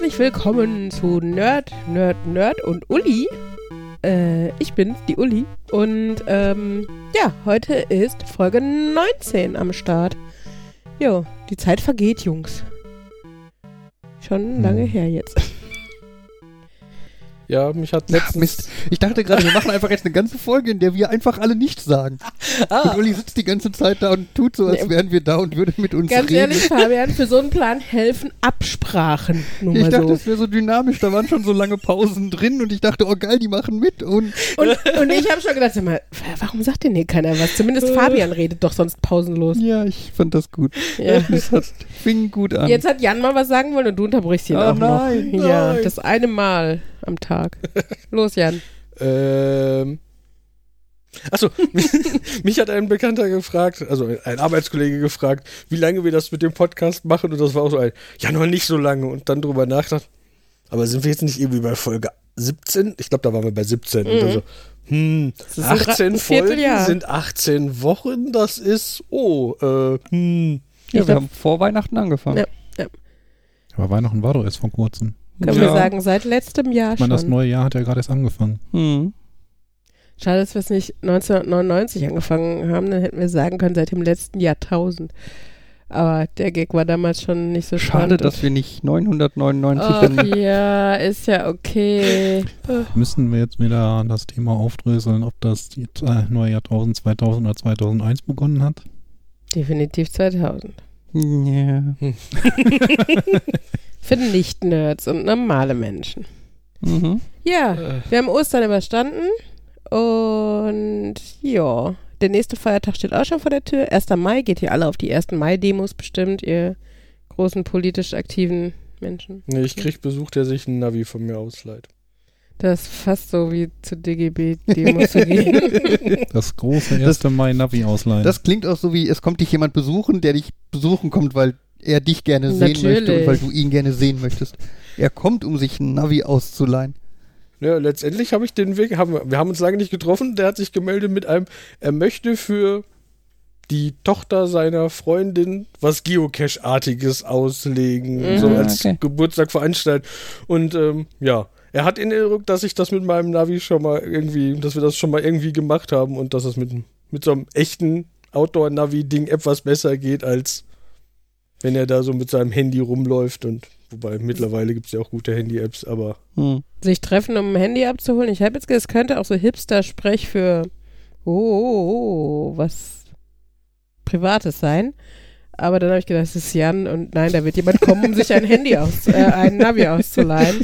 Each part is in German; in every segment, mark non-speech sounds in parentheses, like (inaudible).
Herzlich willkommen zu Nerd, Nerd, Nerd und Uli. Äh, ich bin die Uli und ähm, ja, heute ist Folge 19 am Start. Jo, die Zeit vergeht, Jungs. Schon lange Hm. her jetzt. Ja, mich hat Ach, letztens. Mist. Ich dachte gerade, wir machen einfach jetzt eine ganze Folge, in der wir einfach alle nichts sagen. Ah, Und Uli sitzt die ganze Zeit da und tut so, als wären wir da und würde mit uns Ganz reden. ehrlich, Fabian, für so einen Plan helfen Absprachen. Nur ich mal dachte, so. es wäre so dynamisch, da waren schon so lange Pausen drin und ich dachte, oh geil, die machen mit und Und, und ich habe schon gedacht, sag mal, warum sagt denn hier keiner was? Zumindest Fabian redet doch sonst pausenlos. ja, ich fand das gut. Ja. Das hat, fing gut an. Jetzt hat Jan mal was sagen wollen und du unterbrichst ihn Oh auch nein, noch. Ja, nein. das eine Mal am Tag. Los, Jan. ähm. Achso, (laughs) mich hat ein Bekannter gefragt, also ein Arbeitskollege gefragt, wie lange wir das mit dem Podcast machen und das war auch so ein, ja, noch nicht so lange und dann drüber nachgedacht, aber sind wir jetzt nicht irgendwie bei Folge 17? Ich glaube, da waren wir bei 17. Und dann Mhm. so, hm, Das ist ein 18 Ra- ein Folgen sind 18 Wochen, das ist, oh, äh, hm. ja, Ich wir glaub- haben vor Weihnachten angefangen. Ja. Aber Weihnachten war doch erst vor kurzem. Können Ja. wir sagen, seit letztem Jahr Ich meine, das schon. neue Jahr hat ja gerade erst angefangen. Hm. Schade, dass wir es nicht 1999 angefangen haben, dann hätten wir sagen können, seit dem letzten Jahrtausend. Aber der Gag war damals schon nicht so Schade, spannend. dass wir nicht 999 Oh, (laughs) ja, ist ja okay. Müssen wir jetzt wieder das Thema aufdröseln, ob das die äh, neue Jahrtausend 2000 oder 2001 begonnen hat? Definitiv 2000. Ja. (laughs) (laughs) Für Nicht-Nerds und normale Menschen. Mhm. Ja, Äh, wir haben Ostern überstanden und ja, der nächste Feiertag steht auch schon vor der Tür. 1. Mai, geht ihr alle auf die 1. Mai-Demos bestimmt, ihr großen politisch aktiven Menschen. nee, ich krieg Besuch, der sich ein Navi von mir ausleiht. Das ist fast so wie zu DGB-Demos zu gehen. (laughs) Das große Das- 1. Mai Navi ausleihen. Das klingt auch so wie, es kommt dich jemand besuchen, der dich besuchen kommt, weil er dich gerne sehen möchte Natürlich. und weil du ihn gerne sehen möchtest. Er kommt, um sich ein Navi auszuleihen. Ja, letztendlich habe ich den Weg, haben wir, haben uns lange nicht getroffen, der hat sich gemeldet mit einem, er möchte für die Tochter seiner Freundin was Geocache-artiges auslegen, Mhm, so als okay. Geburtstag veranstaltet. Und ähm, ja, er hat in Erinnerung, dass ich das mit meinem Navi schon mal irgendwie, dass wir das schon mal irgendwie gemacht haben und dass es mit, mit so einem echten Outdoor-Navi-Ding etwas besser geht, als wenn er da so mit seinem Handy rumläuft und wobei mittlerweile gibt es ja auch gute Handy-Apps, aber Hm. Sich treffen, um ein Handy abzuholen. Ich habe jetzt gesagt, es könnte auch so Hipster-Sprech für oh, oh, oh, was Privates sein. Aber dann habe ich gedacht, das ist Jan und nein, da wird jemand kommen, um sich ein Handy aus, äh, ein Navi auszuleihen.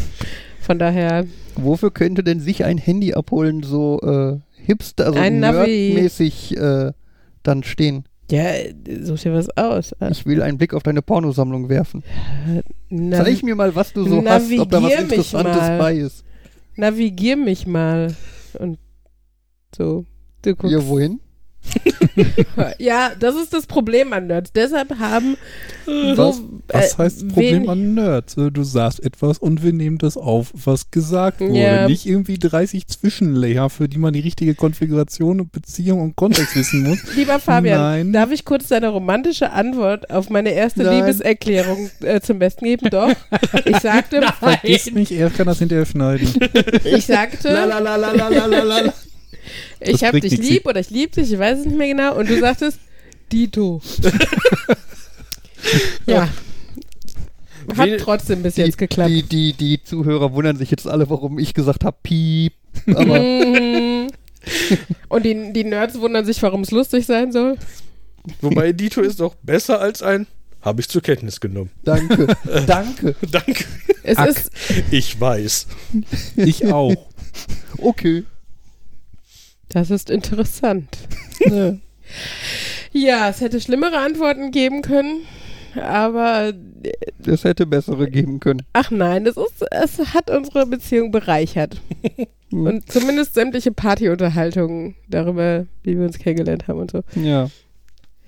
Von daher, Wofür könnte denn sich ein Handy abholen, so äh, hipster, also Ein Navi. nerdmäßig äh, dann stehen? Ja, such dir was aus. Äh, Ich will einen Blick auf deine Pornosammlung werfen. Navi Zeig mir mal, was du so hast, ob da was Interessantes mal. bei ist. navigier mich mal. Und so, du guckst. Ja, wohin? (laughs) Ja, das ist das Problem an Nerds. Deshalb haben Was, was äh, heißt Problem an Nerds? Äh, Du sagst etwas und wir nehmen das auf, was gesagt wurde. Ja. Nicht irgendwie 30 Zwischenlayer, für die man die richtige Konfiguration und Beziehung und Kontext wissen muss. (laughs) Lieber Fabian, Nein. darf ich kurz deine romantische Antwort auf meine erste Nein. Liebeserklärung äh, zum Besten geben? Doch. (laughs) Ich sagte, Vergiss nicht, er kann das hinterher schneiden. ich sagte, Lalalalalalala. Ich hab dich lieb oder ich lieb dich, ich weiß es nicht mehr genau. Und du (laughs) sagtest, Dito. (laughs) ja. Hat Wen- trotzdem bis Die, jetzt geklappt. die, die, die Zuhörer wundern sich jetzt alle, warum ich gesagt habe, piep. (laughs) Aber Mhm. Und die, die Nerds wundern sich, warum es lustig sein soll. Wobei Dito ist doch besser als ein. Habe ich zur Kenntnis genommen. danke, danke. Danke. Es Ack. ist, Ich weiß. Ich auch. Okay. Das ist interessant. (laughs) Ja, es hätte schlimmere Antworten geben können, aber Es hätte bessere geben können. ach nein, das ist, es hat unsere Beziehung bereichert. (laughs) Und zumindest sämtliche Partyunterhaltungen darüber, wie wir uns kennengelernt haben und so. Ja,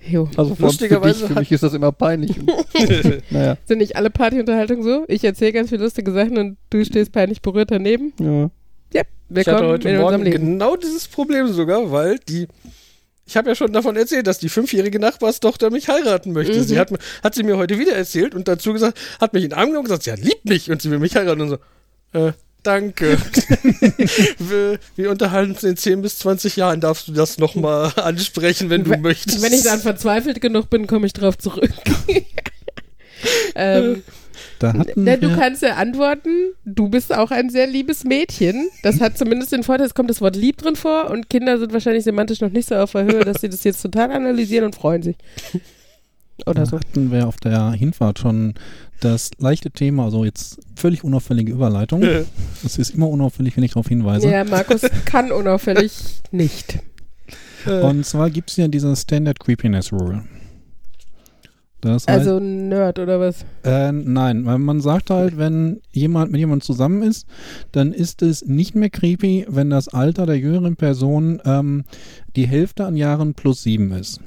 Jo. also für, Lustigerweise für, dich, für mich ist das immer peinlich. Und, (laughs) naja, Sind nicht alle Partyunterhaltungen so? Ich erzähle ganz viele lustige Sachen und du stehst peinlich berührt daneben? ja. Ja, ich hatte heute Morgen genau dieses Problem sogar, weil die ich habe ja schon davon erzählt, dass die fünfjährige Nachbarstochter mich heiraten möchte. Mhm. Sie hat, mir- hat sie mir heute wieder erzählt und dazu gesagt, hat mich in den Arm genommen und gesagt, sie liebt mich und sie will mich heiraten und so. Äh, danke. (laughs) wir, wir unterhalten uns in 10 bis 20 Jahren. Darfst du das nochmal ansprechen, wenn du Wenn- möchtest? Wenn ich dann verzweifelt genug bin, komme ich drauf zurück. (laughs) ähm, Da hatten na, du kannst ja antworten, du bist auch ein sehr liebes Mädchen. Das hat zumindest den Vorteil, es kommt das Wort lieb drin vor und Kinder sind wahrscheinlich semantisch noch nicht so auf der Höhe, dass sie das jetzt total analysieren und freuen sich. Oder da so. hatten wir auf der Hinfahrt schon das leichte Thema, also jetzt völlig unauffällige Überleitung. Es ist immer unauffällig, wenn ich darauf hinweise. Ja, Markus kann unauffällig nicht. Und zwar gibt es ja diese Standard Creepiness Rule. Das heißt, Also ein Nerd oder was? äh, nein, weil man sagt halt, wenn jemand mit jemandem zusammen ist, dann ist es nicht mehr creepy, wenn das Alter der jüngeren Person ähm, die Hälfte an Jahren plus sieben ist.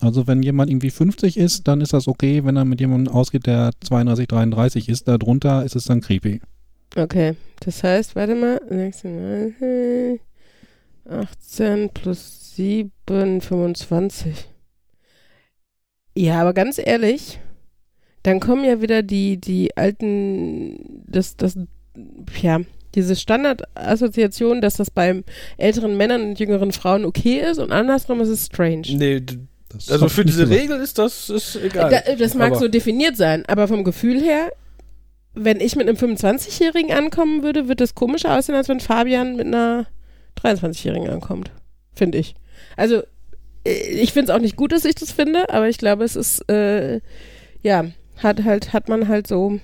Also wenn jemand irgendwie 50 ist, dann ist das okay, wenn er mit jemandem ausgeht, der 32, 33 ist. Darunter ist es dann creepy. Okay, das heißt, warte mal, 16, 18 plus 7, 25. Ja, aber ganz ehrlich, dann kommen ja wieder die, die alten, das, das, ja, diese Standardassoziation, dass das bei älteren Männern und jüngeren Frauen okay ist und andersrum ist es strange. nee, Das also für diese gesagt. Regel ist das ist egal. Da, das mag Aber- so definiert sein, aber vom Gefühl her, wenn ich mit einem 25-Jährigen ankommen würde, wird es komischer aussehen, als wenn Fabian mit einer 23-Jährigen ankommt. Finde ich. Also, äh, ich finde es auch nicht gut, dass ich das finde, aber ich glaube, es ist, äh, ja, hat halt, hat man halt so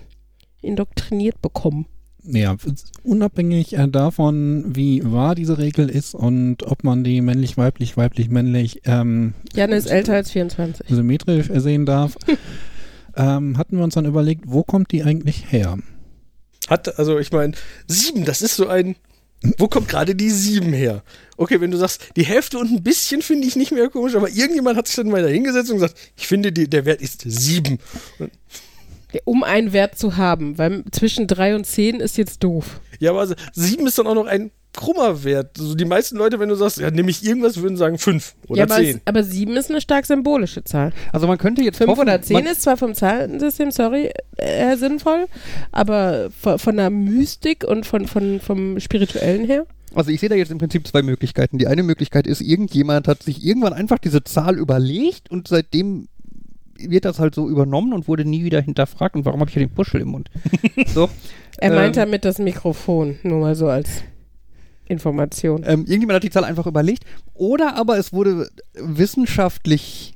indoktriniert bekommen. Ja, unabhängig äh, davon, wie wahr diese Regel ist und ob man die männlich, weiblich, weiblich, männlich ähm, Jan ist älter als 24. symmetrisch sehen darf, (laughs) ähm, hatten wir uns dann überlegt, wo kommt die eigentlich her? Hat, also ich meine, sieben, das ist so ein. Wo kommt gerade die sieben her? Okay, wenn du sagst, die Hälfte und ein bisschen finde ich nicht mehr komisch, aber irgendjemand hat sich dann mal da hingesetzt und gesagt, ich finde, die, der Wert ist sieben. Um einen Wert zu haben, weil zwischen 3 und 10 ist jetzt doof. Ja, aber sieben ist dann auch noch ein krummer Wert. Also die meisten Leute, wenn du sagst, ja, nehme ich irgendwas, würden sagen fünf oder ja, aber, zehn. es- aber 7 ist eine stark symbolische Zahl. Also man könnte jetzt 5 hoffen, oder 10 man, ist zwar vom Zahlensystem, sorry, äh, sinnvoll, aber von, von der Mystik und von, von, vom Spirituellen her. Also ich sehe da jetzt im Prinzip zwei Möglichkeiten. Die eine Möglichkeit ist, irgendjemand hat sich irgendwann einfach diese Zahl überlegt und seitdem wird das halt so übernommen und wurde nie wieder hinterfragt. Und warum habe ich hier den Puschel im Mund? (laughs) so, Er Ähm. meint damit das Mikrofon, nur mal so als Information. ähm, irgendjemand hat die Zahl einfach überlegt. Oder aber es wurde wissenschaftlich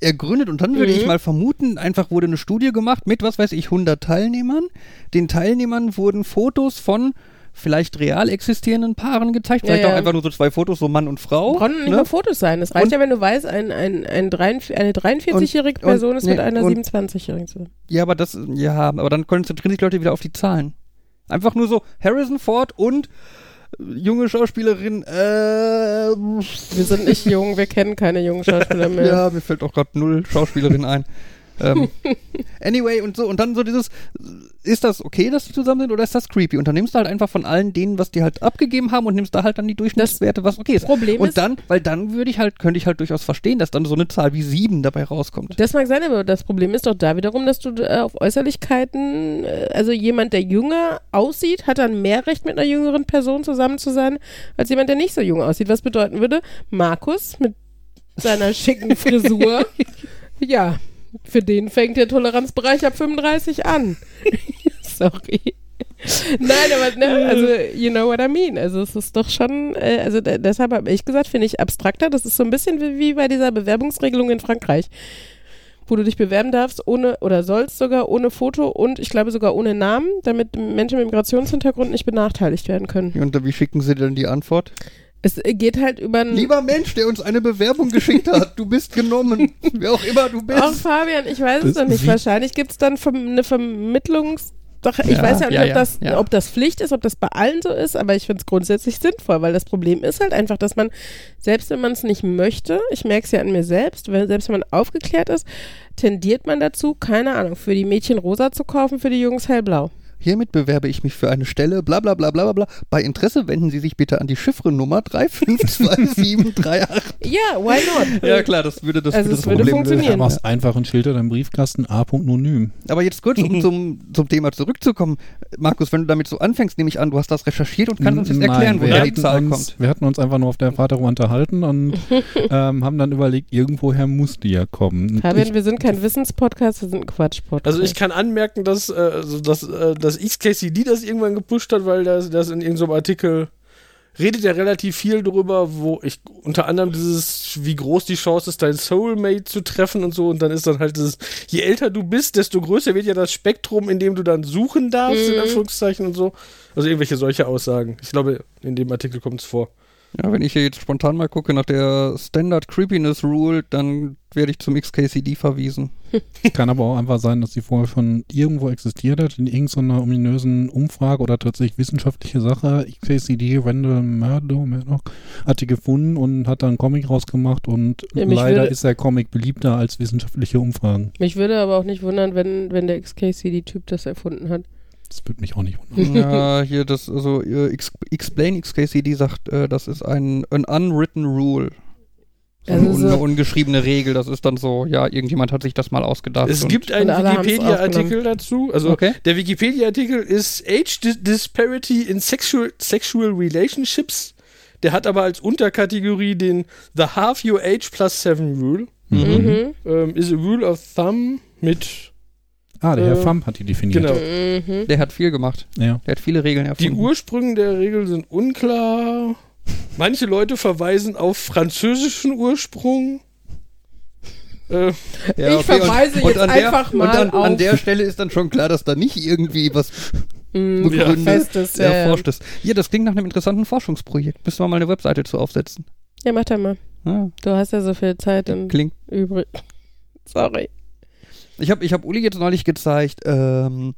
ergründet und dann würde Mhm. ich mal vermuten, einfach wurde eine Studie gemacht mit, was weiß ich, 100 Teilnehmern. Den Teilnehmern wurden Fotos von vielleicht real existierenden Paaren gezeigt. Ja, Vielleicht ja. auch einfach nur so zwei Fotos, so Mann und Frau. Nicht ne? mal Fotos sein. Es reicht Und- ja, wenn du weißt, ein, ein, ein 43 eine 43-jährige Und- Person und- ist mit nee, einer und- 27-jährigen zusammen. Ja, aber das, ja, aber dann konzentrieren sich Leute wieder auf die Zahlen. Einfach nur so Harrison Ford und äh, junge Schauspielerin, äh, Wir sind nicht jung, wir kennen keine jungen Schauspieler (laughs) mehr. ja, mir fällt auch gerade null Schauspielerin ein. Ähm, (laughs) anyway, und so, und dann so dieses, ist das okay, dass die zusammen sind oder ist das creepy? Und dann nimmst du halt einfach von allen denen, was die halt abgegeben haben und nimmst da halt dann die Durchschnittswerte, was okay ist. Problem Und ist, dann, weil dann würde ich halt, könnte ich halt durchaus verstehen, dass dann so eine Zahl wie sieben dabei rauskommt. Das mag sein, aber das Problem ist doch da wiederum, dass du äh, auf Äußerlichkeiten, äh, also jemand, der jünger aussieht, hat dann mehr Recht, mit einer jüngeren Person zusammen zu sein, als jemand, der nicht so jung aussieht. Was bedeuten würde, Markus mit seiner schicken Frisur, (laughs) ja, für den fängt der Toleranzbereich ab 35 an. (laughs) Sorry. Nein, aber ne, also you know what I mean. Also es ist doch schon, äh, also de- deshalb habe ich gesagt, finde ich abstrakter. Das ist so ein bisschen wie, wie bei dieser Bewerbungsregelung in Frankreich, wo du dich bewerben darfst ohne oder sollst sogar ohne Foto und ich glaube sogar ohne Namen, damit Menschen mit Migrationshintergrund nicht benachteiligt werden können. Und wie schicken sie denn die Antwort? Es geht halt über ein Lieber Mensch, der uns eine Bewerbung geschickt hat, du bist genommen. (laughs) Wer auch immer du bist. Ach, Fabian, ich weiß es doch nicht. Wahrscheinlich gibt es dann eine Vermittlungs... Doch, ich Ja, weiß ja auch nicht, ja, ob, das, ja. ob das Pflicht ist, ob das bei allen so ist, aber ich finde es grundsätzlich sinnvoll, weil das Problem ist halt einfach, dass man, selbst wenn man es nicht möchte, ich merke es ja an mir selbst, wenn, selbst wenn man aufgeklärt ist, tendiert man dazu, keine Ahnung, für die Mädchen rosa zu kaufen, für die Jungs hellblau. Hiermit bewerbe ich mich für eine Stelle, bla bla bla bla bla bla. Bei Interesse wenden Sie sich bitte an die Chiffre-Nummer 352738. Ja, why not? ja klar, das würde das, Also würde das würde Problem funktionieren. lösen. Du machst einfach ein Schild oder einen Briefkasten A.nonym. Aber jetzt kurz, um (laughs) zum, zum Thema zurückzukommen. Markus, wenn du damit so anfängst, nehme ich an, du hast das recherchiert und kannst uns jetzt erklären, woher die Zahl uns, kommt. Wir hatten uns einfach nur auf der Fahrt darüber unterhalten und (laughs) ähm, haben dann überlegt, irgendwoher muss die ja kommen. Fabian, ich, wir sind kein Wissenspodcast, wir sind ein Quatsch-Podcast. Also ich kann anmerken, dass, äh, also dass, äh, dass XKCD das irgendwann gepusht hat, weil das, das in irgendeinem Artikel redet ja relativ viel drüber, wo ich unter anderem dieses, wie groß die Chance ist, dein Soulmate zu treffen und so. Und dann ist dann halt dieses, je älter du bist, desto größer wird ja das Spektrum, in dem du dann suchen darfst, in Mhm. Anführungszeichen und so. Also irgendwelche solche Aussagen. Ich glaube, in dem Artikel kommt es vor. Ja, wenn ich hier jetzt spontan mal gucke nach der Standard Creepiness Rule, dann werde ich zum XKCD verwiesen. (laughs) kann aber auch einfach sein, dass die vorher schon irgendwo existiert hat, in irgendeiner ominösen Umfrage oder tatsächlich wissenschaftliche Sache. XKCD, Randall Murdoch, Murdoch hat die gefunden und hat da einen Comic rausgemacht und Ja, leider würde- ist der Comic beliebter als wissenschaftliche Umfragen. Mich würde aber auch nicht wundern, wenn, wenn der XKCD-Typ das erfunden hat. Das würde mich auch nicht wundern. ja, hier das, also X, Explain XKCD sagt, äh, das ist ein an unwritten rule. So Also eine, so- eine ungeschriebene Regel, das ist dann so, ja, irgendjemand hat sich das mal ausgedacht. Es gibt einen Wikipedia-Artikel dazu. Also Okay. der Wikipedia-Artikel ist Age Dis- Disparity in Sexual, Sexual Relationships. Der hat aber als Unterkategorie den The Half Your Age Plus Seven Rule. Mhm. Mhm. Ähm, is a rule of thumb mit Ah, der Herr Äh, Pham hat die definiert. genau. Mhm. Der hat viel gemacht. Ja. Der hat viele Regeln Die erfunden. Ursprünge der Regel sind unklar. Manche Leute verweisen auf französischen Ursprung. Äh, Ich verweise jetzt an einfach der, mal und an, an auf- der Stelle ist dann schon klar, dass da nicht irgendwie was Mhm. begründet, ja, ja. erforscht ist. Ja, das klingt nach einem interessanten Forschungsprojekt. Müssen wir mal eine Webseite zu aufsetzen. Ja, mach doch mal. Ja, Du hast ja so viel Zeit und klingt. übrig. Sorry. Ich habe ich hab Uli jetzt neulich gezeigt, ähm,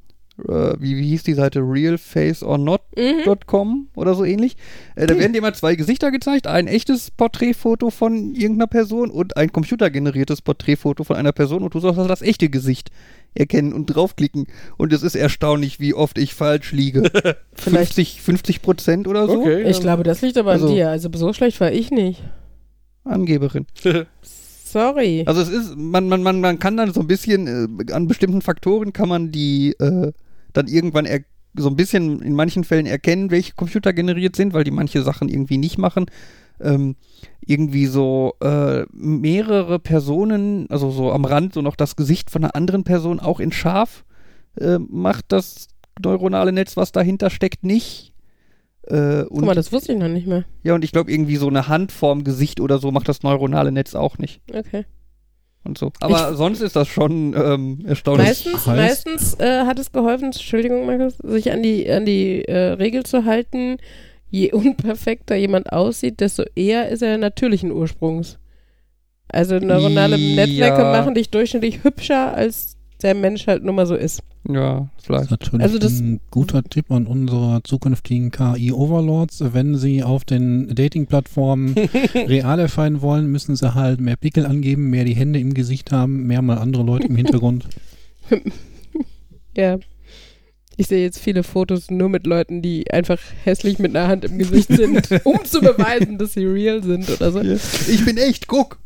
äh, wie, wie hieß die Seite? realfaceornot.com Mhm. oder so ähnlich. Äh, da werden dir mal zwei Gesichter gezeigt. Ein echtes Porträtfoto von irgendeiner Person und ein computergeneriertes Porträtfoto von einer Person und du sollst also das echte Gesicht erkennen und draufklicken. Und es ist erstaunlich, wie oft ich falsch liege. (laughs) Vielleicht. 50, 50 Prozent oder so? okay. Ich glaube, das liegt aber Also- an dir. Also so schlecht war ich nicht. Angeberin. (laughs) Sorry. Also es ist, man, man, man, man kann dann so ein bisschen, äh, an bestimmten Faktoren kann man die äh, dann irgendwann er, so ein bisschen in manchen Fällen erkennen, welche Computer generiert sind, weil die manche Sachen irgendwie nicht machen. Ähm, irgendwie so äh, mehrere Personen, also so am Rand so noch das Gesicht von einer anderen Person auch in scharf äh, macht das neuronale Netz, was dahinter steckt, nicht. Äh, Guck mal, das wusste ich noch nicht mehr. ja, und ich glaube, irgendwie so eine Hand vorm Gesicht oder so macht das neuronale Netz auch nicht. Okay. Und so. Aber sonst ist das schon ähm, erstaunlich. Meistens, heißt- meistens äh, hat es geholfen, Entschuldigung, Markus, sich an die, an die äh, Regel zu halten, je (laughs) unperfekter jemand aussieht, desto eher ist er natürlichen Ursprungs. Also neuronale Ja. Netzwerke machen dich durchschnittlich hübscher, als der Mensch halt nun mal so ist. Ja, Das vielleicht. ist natürlich Also das- ein guter Tipp an unsere zukünftigen KI-Overlords. Wenn sie auf den Dating-Plattformen (laughs) real erscheinen wollen, müssen sie halt mehr Pickel angeben, mehr die Hände im Gesicht haben, mehr mal andere Leute im Hintergrund. (laughs) Ja. Ich sehe jetzt viele Fotos nur mit Leuten, die einfach hässlich mit einer Hand im Gesicht sind, (laughs) um zu beweisen, dass sie real sind oder so. Ich bin echt, guck.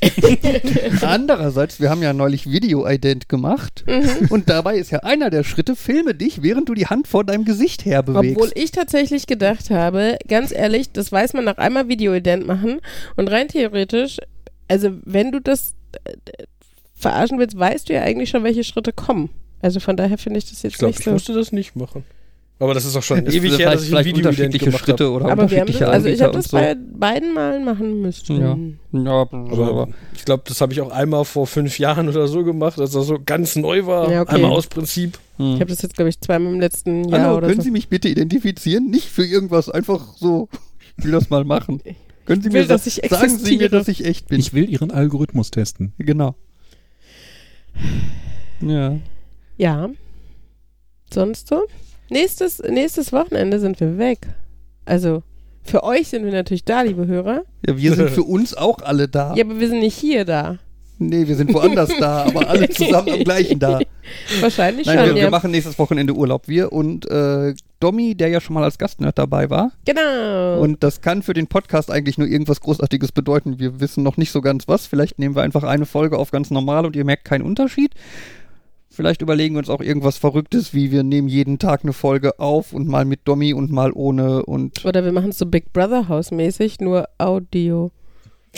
(laughs) Andererseits, wir haben ja neulich Video-Ident gemacht Mhm. und dabei ist ja einer der Schritte, filme dich, während du die Hand vor deinem Gesicht her bewegst. Obwohl ich tatsächlich gedacht habe, ganz ehrlich, das weiß man nach einmal Video-Ident machen und rein theoretisch, also wenn du das äh, verarschen willst, weißt du ja eigentlich schon, welche Schritte kommen. Also von daher finde ich das jetzt Ich glaube, nicht ich so. musste das nicht machen. Aber das ist auch schon ewig das her, dass ich ein Video unterschiedliche Schritte habe. oder Aber wir haben unterschiedliche das, also ich habe das so. bei beiden Malen machen müssen. Ja. Ja, Aber aber ich glaube, das habe ich auch einmal vor fünf Jahren oder so gemacht, als das so ganz neu war. Ja, okay. Einmal aus Prinzip. hm. Ich habe das jetzt, glaube ich, zweimal im letzten Jahr Hallo, oder können so. Sie mich bitte identifizieren? Nicht für irgendwas, einfach so. Ich will das mal machen. Können Sie Ich will, mir ich sagen Sie mir, dass ich echt bin? Ich will ihren Algorithmus testen. genau. Ja. Ja. Sonst so? Nächstes, nächstes Wochenende sind wir weg. Also, für euch sind wir natürlich da, liebe Hörer. Ja, wir sind für (laughs) uns auch alle da. Ja, aber wir sind nicht hier da. Nee, wir sind woanders da, aber alle zusammen am gleichen da. (laughs) Wahrscheinlich Nein, schon, wir, wir ja. machen nächstes Wochenende Urlaub. Wir und äh, Domi, der ja schon mal als Gastnerd dabei war. Genau. Und das kann für den Podcast eigentlich nur irgendwas Großartiges bedeuten. Wir wissen noch nicht so ganz was. Vielleicht nehmen wir einfach eine Folge auf ganz normal und ihr merkt keinen Unterschied. Vielleicht überlegen wir uns auch irgendwas Verrücktes, wie wir nehmen jeden Tag eine Folge auf und mal mit Domi und mal ohne und Oder wir machen es so Big Brother House mäßig, nur Audio.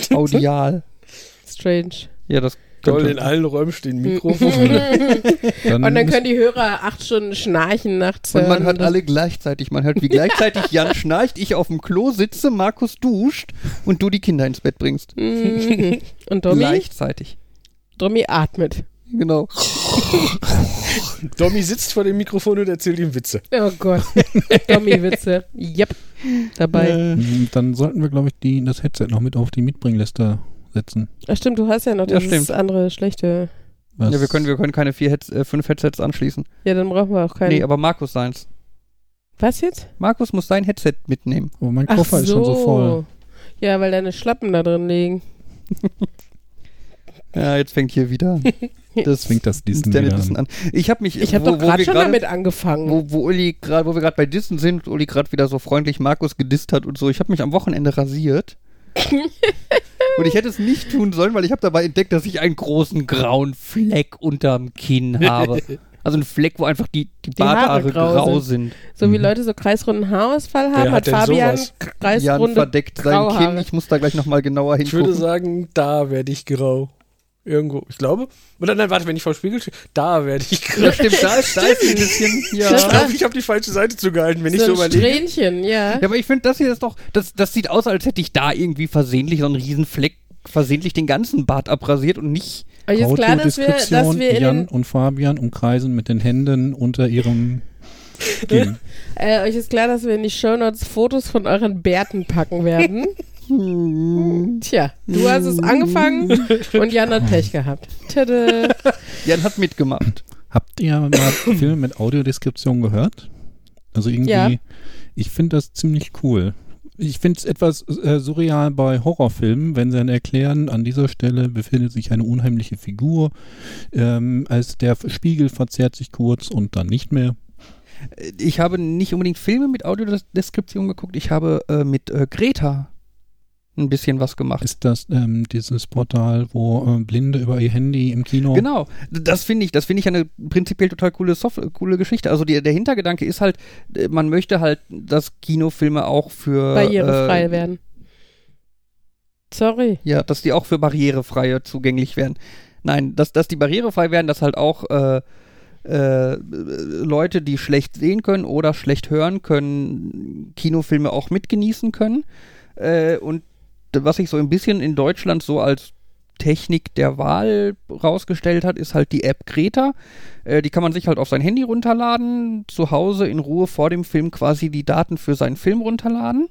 (laughs) audial. Strange. Ja, das Toll, in allen Räumen stehen (laughs) Mikrofone. Dann Und dann können die Hörer acht Stunden schnarchen nachts. Und man hört alle gleichzeitig. Man hört, wie (laughs) gleichzeitig Jan schnarcht, ich auf dem Klo sitze, Markus duscht und du die Kinder ins Bett bringst. Mhm. Und Domi? Gleichzeitig. Domi atmet. Genau. (laughs) Domi sitzt vor dem Mikrofon und erzählt ihm Witze. Oh Gott. Domi-Witze. Yep. Dabei. Äh, Dann sollten wir, glaube ich, die, das Headset noch mit auf die Mitbringliste setzen. Ach stimmt, du hast ja noch Ja, das stimmt. andere schlechte. Was- ja, wir können, wir können keine vier Heads, äh, fünf Headsets anschließen. Ja, dann brauchen wir auch keinen. Nee, aber Markus seins. Was jetzt? Markus muss sein Headset mitnehmen. Aber mein Ach Koffer ist schon so voll. Ja, weil deine Schlappen da drin liegen. (laughs) Ja, jetzt fängt hier wieder an. (laughs) Das Fängt das Dissen wieder Dissen an. an. Ich habe mich, Ich habe wo, doch wo gerade schon gerade- damit angefangen. Wo, wo Uli gerade, wo wir gerade bei Dissen sind, Uli gerade wieder so freundlich Markus gedisst hat und so. Ich habe mich am Wochenende rasiert. (laughs) und ich hätte es nicht tun sollen, weil ich habe dabei entdeckt, dass ich einen großen grauen Fleck unterm Kinn habe. (laughs) Also ein Fleck, wo einfach die, die, Die Haare Barthaare grau grau, sind. sind. So wie Mhm. Leute so kreisrunden Haarausfall haben, Wer hat hat Fabian sowas? Jan kreisrunde verdeckt sein. Kinn. Ich muss da gleich nochmal genauer Ich würde hingucken. sagen, da werde ich grau. Irgendwo, ich glaube. Oder nein, warte, wenn ich vor Spiegel stehe, da werde ich grau. Ja, stimmt, da ist, (laughs) da ist ein bisschen. Ja. Ich glaube, ich habe die falsche Seite zugehalten, wenn ich so so ein überlege. Strähnchen, ja. Ja, aber ich finde, das hier ist doch, das, das sieht aus, als hätte ich da irgendwie versehentlich so einen riesen Fleck, versehentlich den ganzen Bart abrasiert und nicht. Euch ist klar, dass wir, dass wir in Jan und Fabian umkreisen mit den Händen unter ihrem (laughs) äh, euch ist klar, dass wir in die Shownotes Fotos von euren Bärten packen werden. (laughs) Tja, du hast es angefangen und Jan hat Pech gehabt. Tada. Jan hat mitgemacht. Habt ihr mal Filme mit Audiodeskription gehört? Also irgendwie, Ja. ich finde das ziemlich cool. Ich finde es etwas äh, surreal bei Horrorfilmen, wenn sie dann erklären, an dieser Stelle befindet sich eine unheimliche Figur, ähm, als der Spiegel verzerrt sich kurz und dann nicht mehr. Ich habe nicht unbedingt Filme mit Audiodeskription geguckt, ich habe äh, mit äh, Greta ein bisschen was gemacht. Ist das ähm, dieses Portal, wo äh, Blinde über ihr Handy im Kino Genau, das finde ich, das finde ich eine prinzipiell total coole, Soft coole Geschichte. Also die, der Hintergedanke ist halt, äh, man möchte halt, dass Kinofilme auch für Barrierefrei äh, werden. Sorry. Ja, dass die auch für barrierefreie zugänglich werden. Nein, dass, dass die barrierefrei werden, dass halt auch äh, äh, Leute, die schlecht sehen können oder schlecht hören können, Kinofilme auch mitgenießen können. Äh, und was sich so ein bisschen in Deutschland so als Technik der Wahl rausgestellt hat, ist halt die App Greta. Äh, die kann man sich halt auf sein Handy runterladen, zu Hause in Ruhe vor dem Film quasi die Daten für seinen Film runterladen.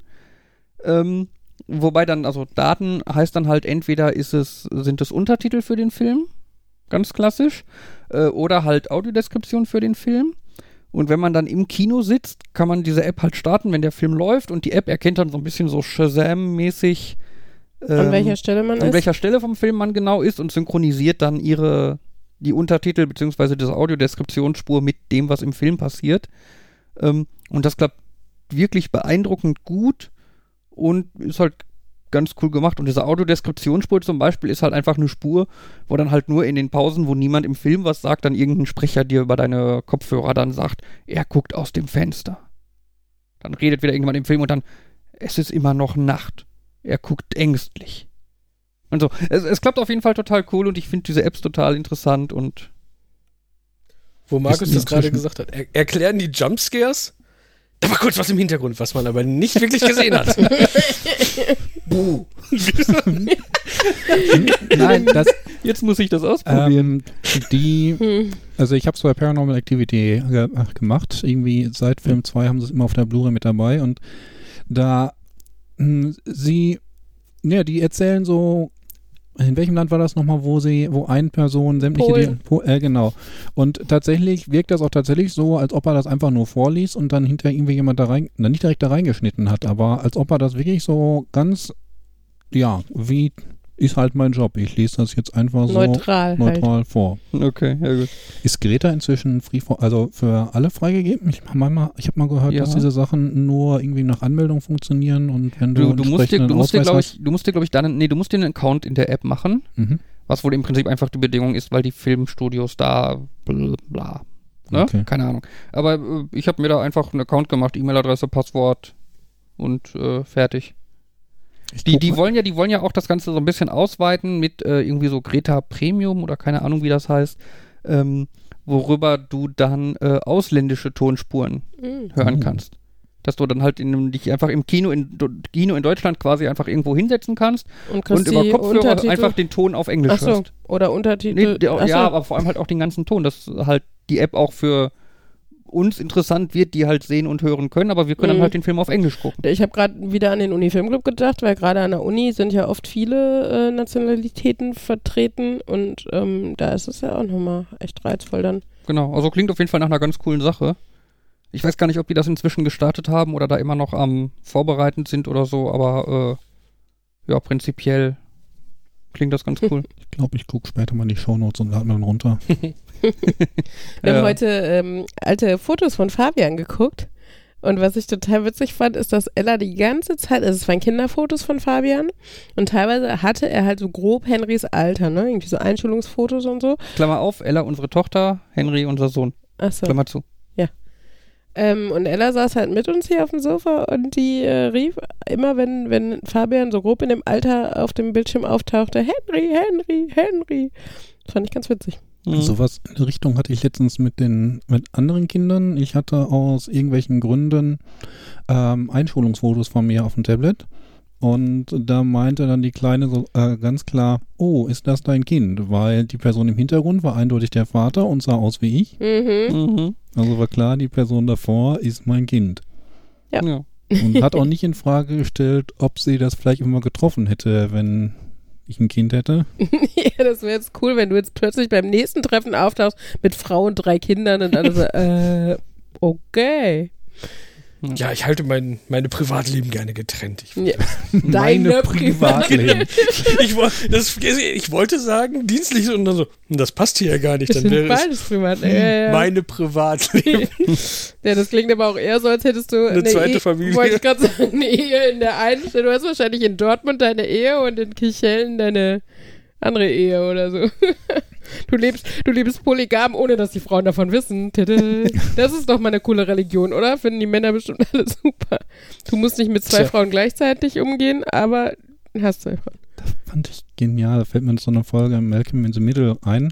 Ähm, wobei dann, also Daten heißt dann halt entweder ist es, sind es Untertitel für den Film, ganz klassisch, äh, oder halt Audiodeskription für den Film. Und wenn man dann im Kino sitzt, kann man diese App halt starten, wenn der Film läuft und die App erkennt dann so ein bisschen so Shazam-mäßig, An ähm, welcher Stelle man an ist? welcher Stelle vom Film man genau ist und synchronisiert dann ihre die Untertitel bzw. diese Audiodeskriptionsspur mit dem, was im Film passiert. Ähm, und das klappt wirklich beeindruckend gut und ist halt ganz cool gemacht. Und diese Audiodeskriptionsspur zum Beispiel ist halt einfach eine Spur, wo dann halt nur in den Pausen, wo niemand im Film was sagt, dann irgendein Sprecher dir über deine Kopfhörer dann sagt, er guckt aus dem Fenster. Dann redet wieder irgendjemand im Film und dann, es ist immer noch Nacht. Er guckt ängstlich. Und so. Es, es klappt auf jeden Fall total cool und ich finde diese Apps total interessant und Wo Markus das gerade gesagt hat. Er erklären die Jumpscares? Da war kurz was im Hintergrund, was man aber nicht wirklich gesehen hat. (laughs) Buh. (laughs) Nein, das, Jetzt muss ich das ausprobieren. ähm, die, also ich habe es bei Paranormal Activity ge gemacht. Irgendwie seit Film 2 haben sie es immer auf der Blu-ray mit dabei und da sie, ja, die erzählen so, in welchem Land war das nochmal, wo sie, wo eine Person sämtliche, Polen. po, äh, genau. Und tatsächlich wirkt das auch tatsächlich so, als ob er das einfach nur vorliest und dann hinter irgendwie jemand da rein, na, nicht direkt da reingeschnitten hat, aber als ob er das wirklich so ganz, ja, wie ist halt mein Job. Ich lese das jetzt einfach so Neutral halt. neutral vor. Okay, ja gut. Ist Greta inzwischen free for, also für alle freigegeben? Ich habe mal, ich hab mal gehört, Ja. dass diese Sachen nur irgendwie nach Anmeldung funktionieren und wenn du, Du, du musst dir, du musst dir, glaube ich, du musst dir, glaube ich, dann, nee, du musst dir einen Account in der App machen, Mhm. was wohl im Prinzip einfach die Bedingung ist, weil die Filmstudios da bla, bla ne? Okay. Keine Ahnung. Aber äh, ich habe mir da einfach einen Account gemacht, E-Mail-Adresse, Passwort und äh, fertig. Die, die wollen ja, die wollen ja auch das Ganze so ein bisschen ausweiten mit äh, irgendwie so Greta Premium oder keine Ahnung, wie das heißt, ähm, worüber du dann äh, ausländische Tonspuren Mhm. hören Oh. kannst. Dass du dann halt in, einem- dich einfach im Kino in, Kino in Deutschland quasi einfach irgendwo hinsetzen kannst Und, und über Kopfhörer Untertitel. einfach den Ton auf Englisch Ach so, hörst. oder Untertitel. Nee, der, ja, aber vor allem halt auch den ganzen Ton, dass halt die App auch für uns interessant wird, die halt sehen und hören können, aber wir können Mhm. dann halt den Film auf Englisch gucken. Ich habe gerade wieder an den Uni-Filmclub gedacht, weil gerade an der Uni sind ja oft viele äh, Nationalitäten vertreten und ähm, da ist es ja auch nochmal echt reizvoll dann. Genau, also klingt auf jeden Fall nach einer ganz coolen Sache. Ich weiß gar nicht, ob die das inzwischen gestartet haben oder da immer noch am Vorbereitend sind oder so, aber äh, ja, prinzipiell klingt das ganz (laughs) cool. Ich glaube, ich gucke später mal in die Shownotes und lade mir dann runter. (laughs) Wir haben Ja. heute ähm, alte Fotos von Fabian geguckt. Und was ich total witzig fand, ist, dass Ella die ganze Zeit, also es waren Kinderfotos von Fabian und teilweise hatte er halt so grob Henrys Alter, ne? Irgendwie so Einschulungsfotos und so. Klammer auf, Ella, unsere Tochter, Henry, unser Sohn. Achso. Klammer zu. Ähm, und Ella saß halt mit uns hier auf dem Sofa und die äh, rief immer, wenn, wenn Fabian so grob in dem Alter auf dem Bildschirm auftauchte, Henry, Henry, Henry. Das fand ich ganz witzig. Mhm. Sowas in der Richtung hatte ich letztens mit den mit anderen Kindern. Ich hatte aus irgendwelchen Gründen ähm, Einschulungsfotos von mir auf dem Tablet. Und da meinte dann die Kleine so äh, ganz klar, oh, ist das dein Kind? Weil die Person im Hintergrund war eindeutig der Vater und sah aus wie ich. Mhm. Mhm. Also war klar, die Person davor ist mein Kind. Ja. Ja. Und hat auch nicht in Frage gestellt, ob sie das vielleicht immer getroffen hätte, wenn ich ein Kind hätte. (laughs) ja, das wäre jetzt cool, wenn du jetzt plötzlich beim nächsten Treffen auftauchst mit Frau und drei Kindern und alle so, (laughs) äh, okay. Ja, ich halte mein, meine Privatleben gerne getrennt. Ich, Ja. (laughs) Meine Deine Privatleben. ich, das, ich wollte sagen, dienstlich und dann so, hm, das passt hier ja gar nicht. Das Dann sind wäre es beides privat. Ja, ja, meine Privatleben. (laughs) ja, das klingt aber auch eher so, als hättest du Eine zweite Ehe, Familie. Wollte ich gerade sagen, eine Ehe in der einen Stelle. Du hast wahrscheinlich in Dortmund deine Ehe und in Kirchhellen deine andere Ehe oder so. (laughs) Du lebst, du lebst polygam, ohne dass die Frauen davon wissen. Das ist doch mal eine coole Religion, oder? Finden die Männer bestimmt alle super. Du musst nicht mit zwei Tja. Frauen gleichzeitig umgehen, aber hast zwei Frauen. Fand ich genial. Da fällt mir so eine Folge Malcolm in the Middle ein,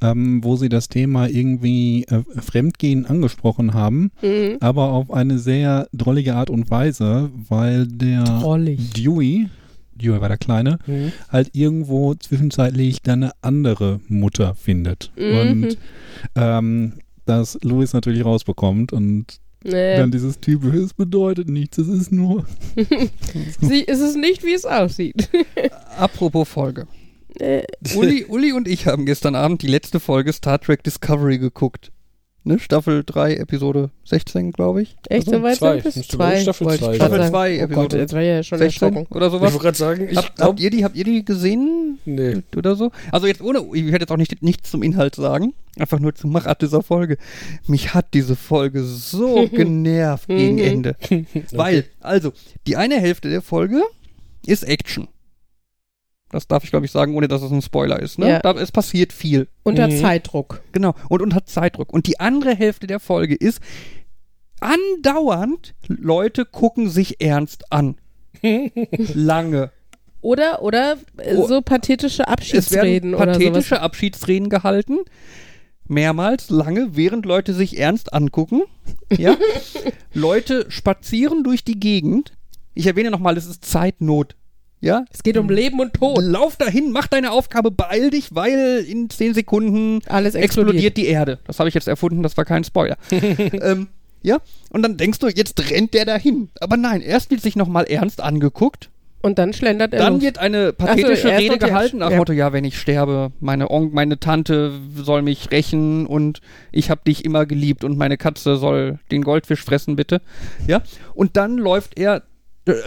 ähm, wo sie das Thema irgendwie äh, Fremdgehen angesprochen haben, Mhm. aber auf eine sehr drollige Art und Weise, weil der Drollig. Dewey, Dewey war der Kleine, Mhm. halt irgendwo zwischenzeitlich dann eine andere Mutter findet. Mhm. Und ähm, dass Louis natürlich rausbekommt und Nee. dann dieses typische, es bedeutet nichts, es ist nur. (laughs) Sie, es ist nicht, wie es aussieht. (laughs) Apropos Folge. Äh, Uli, Uli und ich haben gestern Abend die letzte Folge Star Trek Discovery geguckt. Ne? Staffel 3, Episode 16, glaube ich. echt Also so weit zwei. sind wohl zwei. Staffel wollte ich zwei grad sein. sagen. Staffel zwei, oh Gott, Episode jetzt war ja schon 16 erschreckend. oder Ich sowas. wollte gerade sagen, ich Habt, glaub, habt, ihr die, habt ihr die gesehen? nee. Oder so? Also jetzt ohne, ich werde jetzt auch nicht, nichts zum Inhalt sagen. Einfach nur zum Machart dieser Folge. Mich hat diese Folge so (laughs) genervt gegen Mhm. Ende. (laughs) Weil, also, die eine Hälfte der Folge ist Action. Das darf ich, glaube ich, sagen, ohne dass es ein Spoiler ist. Ne? Ja. Da, es passiert viel. Unter Mhm. Zeitdruck. Genau. Und unter Zeitdruck. Und die andere Hälfte der Folge ist andauernd Leute gucken sich ernst an. (laughs) Lange. Oder, oder Oh. so pathetische Es Abschiedsreden werden oder pathetische sowas. Abschiedsreden gehalten. Mehrmals, lange, während Leute sich ernst angucken. Ja. (laughs) Leute spazieren durch die Gegend. Ich erwähne nochmal, es ist Zeitnot. Ja. Es geht um Leben und Tod. Lauf dahin, mach deine Aufgabe, beeil dich, weil in 10 Sekunden Alles explodiert explodiert. die Erde. Das habe ich jetzt erfunden, das war kein Spoiler. (laughs) ähm, ja, und dann denkst du, jetzt rennt der dahin. Aber nein, erst wird sich nochmal ernst angeguckt. Und dann schlendert er Dann los. wird eine so, pathetische erst Rede gehalten nach ja. Motto, ja, wenn ich sterbe, meine Onk, meine Tante soll mich rächen und ich habe dich immer geliebt und meine Katze soll den Goldfisch fressen, bitte. Ja, und dann läuft er,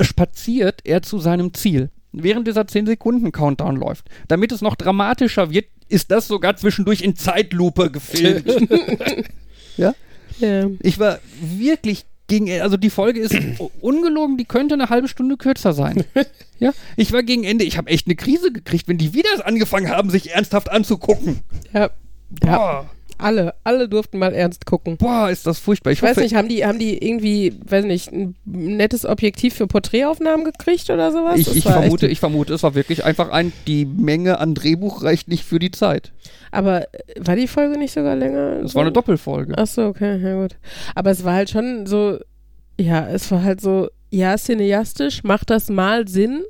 spaziert er zu seinem Ziel. während dieser 10-Sekunden-Countdown läuft. Damit es noch dramatischer wird, ist das sogar zwischendurch in Zeitlupe gefilmt. (laughs) ja? Ja. Ich war wirklich gegen, also die Folge ist ungelogen, die könnte eine halbe Stunde kürzer sein. (laughs) ja? Ich war gegen Ende, ich habe echt eine Krise gekriegt, wenn die wieder angefangen haben, sich ernsthaft anzugucken. Ja. ja. Alle, alle durften mal ernst gucken. boah, ist das furchtbar. Ich, Ich weiß hoffe, nicht, haben die, haben die irgendwie, weiß nicht, ein nettes Objektiv für Porträtaufnahmen gekriegt oder sowas? Ich, ich, vermute, ich vermute, es war wirklich einfach ein, die Menge an Drehbuch reicht nicht für die Zeit. aber äh, war die Folge nicht sogar länger? Es war eine Doppelfolge. Ach so, okay, ja gut. Aber es war halt schon so, ja, es war halt so, ja, cineastisch, macht das mal Sinn,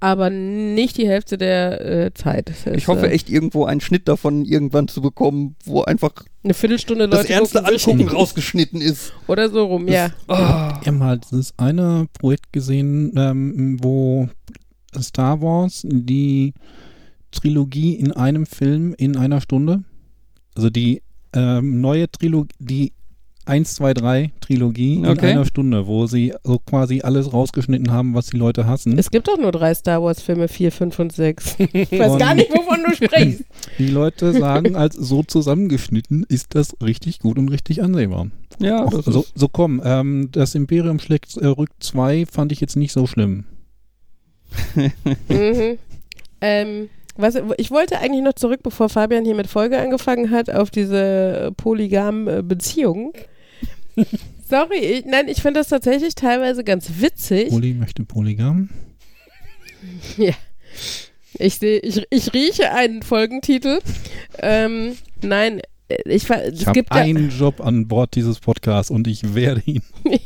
aber nicht die Hälfte der äh, Zeit. Das Ich ist, hoffe äh, echt irgendwo einen Schnitt davon irgendwann zu bekommen, wo einfach Eine Viertelstunde das Leute ernste gucken sich- Angucken rausgeschnitten ist. (laughs) Oder so rum, ja. Ah. Wir haben halt dieses eine Projekt gesehen, ähm, wo Star Wars die Trilogie in einem Film in einer Stunde, also die ähm, neue Trilogie, die 1, 2, 3 Trilogie in Okay. einer Stunde, wo sie so quasi alles rausgeschnitten haben, was die Leute hassen. Es gibt doch nur drei Star Wars-Filme, vier, fünf und sechs. (laughs) Ich weiß Und- gar nicht, wovon du sprichst. (laughs) Die Leute sagen, als so zusammengeschnitten ist das richtig gut und richtig ansehbar. Ja, Och, das so, so komm, ähm, das Imperium schlägt äh, rückt 2 fand ich jetzt nicht so schlimm. mhm. ähm, was, ich wollte eigentlich noch zurück, bevor Fabian hier mit Folge angefangen hat, auf diese polygamen Beziehungen. (laughs) Sorry, ich, nein, ich finde das tatsächlich teilweise ganz witzig. Poli möchte Polygam. (laughs) Ich sehe, ich, ich rieche einen Folgentitel. Ähm, nein, äh, ich, Ich habe gibt ja, einen Job an Bord dieses Podcasts und ich werde ihn. (laughs)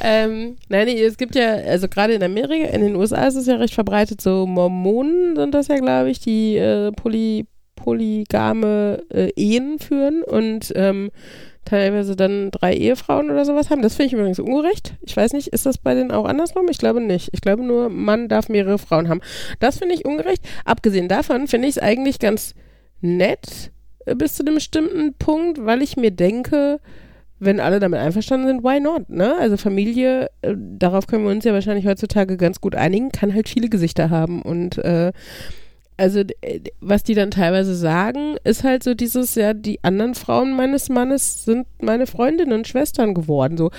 ähm, nein, es gibt ja, also gerade in Amerika, in den USA ist es ja recht verbreitet, so Mormonen sind das ja, glaube ich, die äh, poly, polygame äh, Ehen führen und ähm, teilweise dann drei Ehefrauen oder sowas haben. Das finde ich übrigens ungerecht. Ich weiß nicht, ist das bei denen auch andersrum? Ich glaube nicht. Ich glaube nur, Mann darf mehrere Frauen haben. Das finde ich ungerecht. Abgesehen davon finde ich es eigentlich ganz nett äh, bis zu einem bestimmten Punkt, weil ich mir denke, wenn alle damit einverstanden sind, why not? Ne? Also Familie, äh, darauf können wir uns ja wahrscheinlich heutzutage ganz gut einigen, kann halt viele Gesichter haben. Und äh, also äh, was die dann teilweise sagen, ist halt so dieses, ja, die anderen Frauen meines Mannes sind meine Freundinnen und Schwestern geworden. So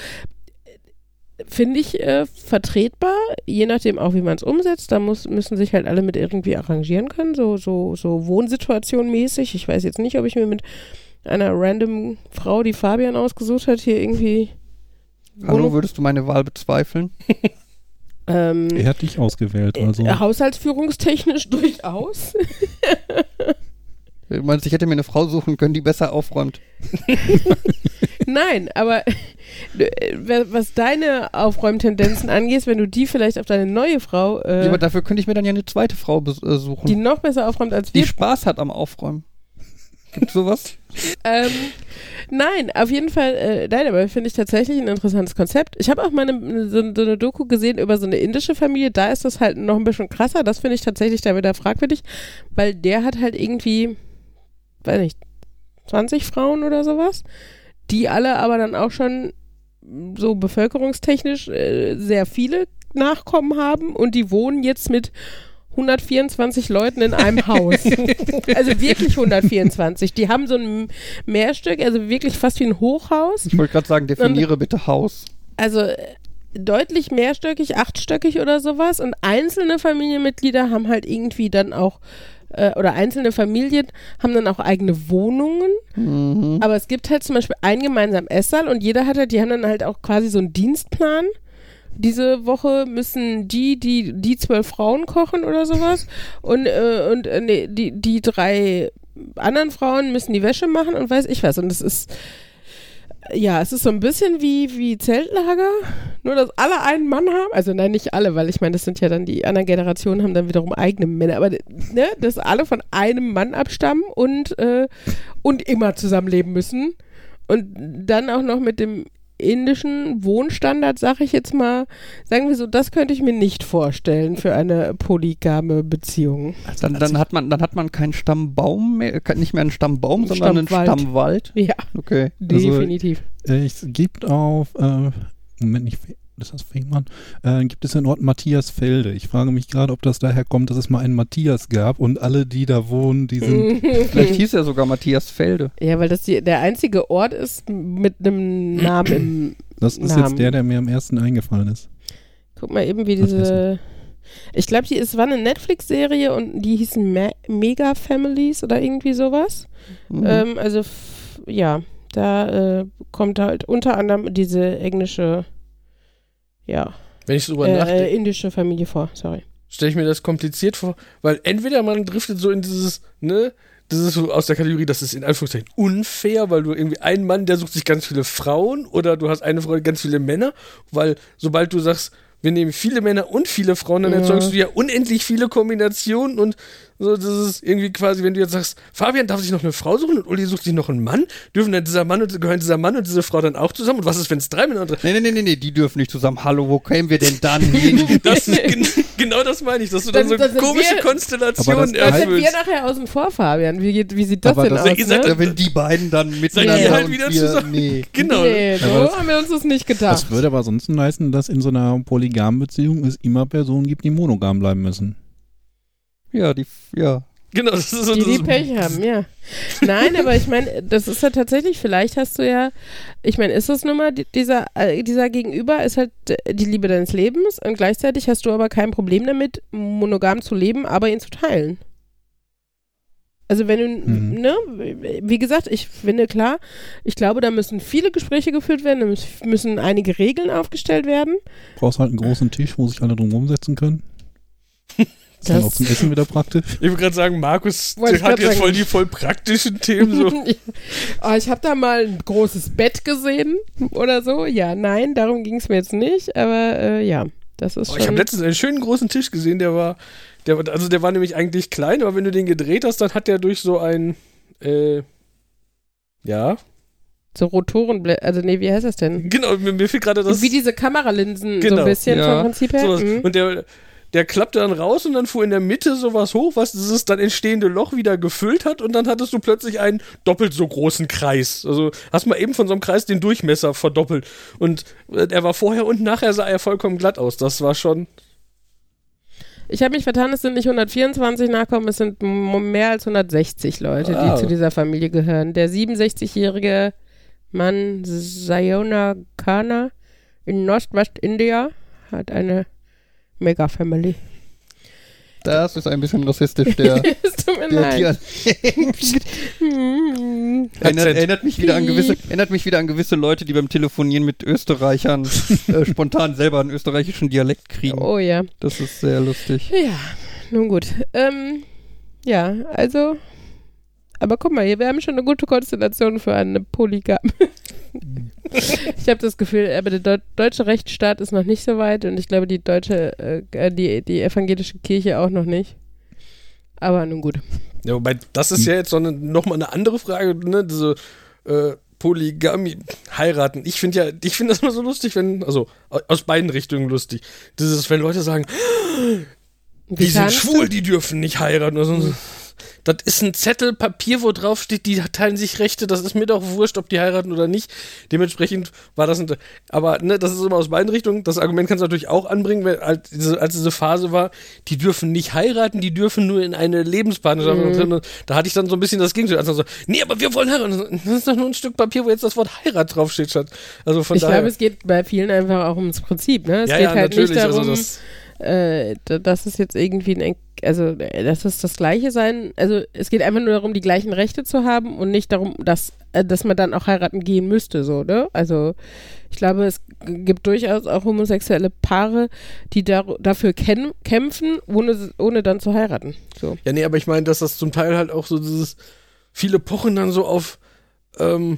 finde ich äh, vertretbar, je nachdem auch, wie man es umsetzt. Da muss, müssen sich halt alle mit irgendwie arrangieren können, so, so, so Wohnsituation mäßig. Ich weiß jetzt nicht, ob ich mir mit einer random Frau, die Fabian ausgesucht hat, hier irgendwie Hallo, würdest du meine Wahl bezweifeln? (laughs) ähm, Er hat dich ausgewählt, also. äh, haushaltsführungstechnisch (laughs) durchaus. Du meinst, ich hätte mir eine Frau suchen können, die besser aufräumt. (laughs) Nein, aber äh, was deine Aufräumtendenzen angeht, wenn du die vielleicht auf deine neue Frau, Ja, äh, aber dafür könnte ich mir dann ja eine zweite Frau äh, die suchen, noch besser aufräumt als die wir, Spaß hat am Aufräumen. Gibt's sowas? Ähm, nein, auf jeden Fall, äh, nein, aber finde ich tatsächlich ein interessantes Konzept. Ich habe auch mal eine, so, so eine Doku gesehen über so eine indische Familie, da ist das halt noch ein bisschen krasser. Das finde ich tatsächlich da wieder fragwürdig, weil der hat halt irgendwie, weiß nicht, 20 Frauen oder sowas, die alle aber dann auch schon so bevölkerungstechnisch äh, sehr viele Nachkommen haben und die wohnen jetzt mit 124 Leuten in einem Haus. (laughs) also wirklich 124. Die haben so ein Mehrstück, also wirklich fast wie ein Hochhaus. Ich wollte gerade sagen, definiere bitte Haus. Also äh, deutlich mehrstöckig, achtstöckig oder sowas. Und einzelne Familienmitglieder haben halt irgendwie dann auch, äh, oder einzelne Familien haben dann auch eigene Wohnungen. Mhm. Aber es gibt halt zum Beispiel einen gemeinsamen Esssaal und jeder hat halt, die haben dann halt auch quasi so einen Dienstplan. Diese Woche müssen die, die, die zwölf Frauen kochen oder sowas. (laughs) Und, äh, und äh, nee, die, die drei anderen Frauen müssen die Wäsche machen und weiß ich was. Und es ist, ja, es ist so ein bisschen wie, wie Zeltlager, nur dass alle einen Mann haben. Also nein, nicht alle, weil ich meine, das sind ja dann die anderen Generationen haben dann wiederum eigene Männer. Aber ne, dass alle von einem Mann abstammen und, äh, und immer zusammenleben müssen. Und dann auch noch mit dem indischen Wohnstandard, sag ich jetzt mal, sagen wir so, das könnte ich mir nicht vorstellen für eine polygame Beziehung. Dann, dann, hat man, dann hat man keinen Stammbaum mehr, kein- nicht mehr einen Stammbaum, sondern einen Stammwald. Stammwald. Ja, Okay. Also- definitiv. Äh, Es gibt auf, äh, Moment, nicht, ist das Fehmarn? Äh, gibt es den Ort Matthiasfelde. Ich frage mich gerade, ob das daher kommt, dass es mal einen Matthias gab und alle, die da wohnen, die sind. (laughs) Vielleicht hieß er sogar Matthias Felde. ja, weil das die, der einzige Ort ist mit einem Namen im. Das ist Namen. jetzt der, der mir am ersten eingefallen ist. Guck mal eben, wie diese. Ich glaube, die es war eine Netflix-Serie und die hießen Me Mega Families oder irgendwie sowas. Mhm. Ähm, also ja, da äh, kommt halt unter anderem diese englische, ja, Wenn ich so drüber äh, nachdenke, indische Familie vor. Sorry. stelle ich mir das kompliziert vor, weil entweder man driftet so in dieses, ne, das ist so aus der Kategorie, das ist in Anführungszeichen unfair, weil du irgendwie einen Mann, der sucht sich ganz viele Frauen oder du hast eine Frau, ganz viele Männer, weil sobald du sagst, wir nehmen viele Männer und viele Frauen, dann Ja. erzeugst du ja unendlich viele Kombinationen und so, das ist irgendwie quasi, wenn du jetzt sagst, Fabian darf sich noch eine Frau suchen und Uli sucht sich noch einen Mann, dürfen dann dieser Mann und gehören dieser Mann und diese Frau dann auch zusammen? Und was ist, wenn es drei Männer und drei Nee, nee, nee, nee, nee, die dürfen nicht zusammen. Hallo, wo kämen wir denn dann (laughs) hin? Das ist gen genau das meine ich, dass du dann, Dann- so komische wir- Konstellationen das- Dann sind wir erfüllst. nachher außen vor, Fabian. Wie, geht, wie sieht das Aber denn das- aus? Ihr seid- Ne? wenn die beiden dann Seid miteinander ihr halt und wieder wir, zusammen? Nee. Genau. Nee, so das- haben wir uns das nicht gedacht. Das würde aber sonst heißen, dass in so einer polygamen Beziehung es immer Personen gibt, die monogam bleiben müssen. Ja, die, ja. Genau, das ist so die, die Pech haben, ja. Nein, aber ich meine, das ist ja tatsächlich, vielleicht hast du ja, ich meine, ist das nun mal, die- dieser, äh, dieser Gegenüber ist halt äh, die Liebe deines Lebens und gleichzeitig hast du aber kein Problem damit, monogam zu leben, aber ihn zu teilen. Also wenn du, Mhm. ne, wie gesagt, ich finde klar, ich glaube, da müssen viele Gespräche geführt werden, da müssen- müssen einige Regeln aufgestellt werden. Brauchst halt einen großen Tisch, wo sich alle drum rumsetzen können. (laughs) Ist dann auch zum Essen wieder praktisch. Ich würde gerade sagen, Markus Wollte der ich hat grad jetzt sagen. voll die voll praktischen Themen. So. oh, (laughs) ich habe da mal ein großes Bett gesehen oder so. Ja, nein, darum ging es mir jetzt nicht, aber äh, ja, das ist Oh, schon. ich habe letztens einen schönen großen Tisch gesehen, der war, der, war- also der war nämlich eigentlich klein, aber wenn du den gedreht hast, dann hat der durch so ein, äh, ja, so Rotoren, also nee, wie heißt das denn? genau, mir, mir fehlt gerade das. wie diese Kameralinsen, so Genau, ein bisschen ja, vom Prinzip her. sowas. Mhm. Und der, der klappte dann raus und dann fuhr in der Mitte sowas hoch, was dieses dann entstehende Loch wieder gefüllt hat und dann hattest du plötzlich einen doppelt so großen Kreis. Also hast mal eben von so einem Kreis den Durchmesser verdoppelt. Und äh, er war vorher und nachher sah er vollkommen glatt aus. Das war schon. Ich habe mich vertan, es sind nicht 124 Nachkommen, es sind mehr als 160 Leute, Wow. die zu dieser Familie gehören. Der 67-jährige Mann Sayona Kana in Nordwestindia hat eine Mega-Family. Das ist ein bisschen rassistisch, der, (laughs) der. Dialekt. (laughs) Erinnert, erinnert, mich wieder an gewisse, erinnert mich wieder an gewisse Leute, die beim Telefonieren mit Österreichern (laughs) äh, spontan selber einen österreichischen Dialekt kriegen. Oh ja. Das ist sehr lustig. Ja, nun gut. Ähm, ja, also. Aber guck mal, hier, wir haben schon eine gute Konstellation für eine Polygam. (laughs) ich habe das Gefühl, aber der Deu deutsche Rechtsstaat ist noch nicht so weit und ich glaube, die deutsche, äh, äh, die, die evangelische Kirche auch noch nicht. Aber nun gut. Ja, wobei, das ist ja jetzt so eine, nochmal eine andere Frage, ne? Diese äh, Polygamie, heiraten. Ich finde ja, ich finde das immer so lustig, wenn, also au- aus beiden Richtungen lustig. Dieses, wenn Leute sagen, die sind kannst du- schwul, die dürfen nicht heiraten oder so. Das ist ein Zettel Papier, wo drauf steht, die teilen sich Rechte, das ist mir doch wurscht, ob die heiraten oder nicht. Dementsprechend war das ein, aber ne, das ist immer aus beiden Richtungen. Das Argument kannst du natürlich auch anbringen, wenn, als, diese, als diese Phase war, die dürfen nicht heiraten, die dürfen nur in eine Lebenspartnerschaft Mhm. Da hatte ich dann so ein bisschen das Gegenteil. Also so, nee, aber wir wollen heiraten. Das ist doch nur ein Stück Papier, wo jetzt das Wort Heirat draufsteht. Statt. Also von Ich glaube, es geht bei vielen einfach auch ums Prinzip. Ne? Es ja, geht ja, halt natürlich. nicht darum, also äh, da- dass es jetzt irgendwie ein, also äh, dass es das Gleiche sein, also es geht einfach nur darum, die gleichen Rechte zu haben und nicht darum, dass, äh, dass man dann auch heiraten gehen müsste, so, ne? Also ich glaube, es gibt durchaus auch homosexuelle Paare, die dar dafür kämpfen, ohne, ohne dann zu heiraten. So. Ja, nee, aber ich meine, dass das zum Teil halt auch so dieses, viele pochen dann so auf, ähm,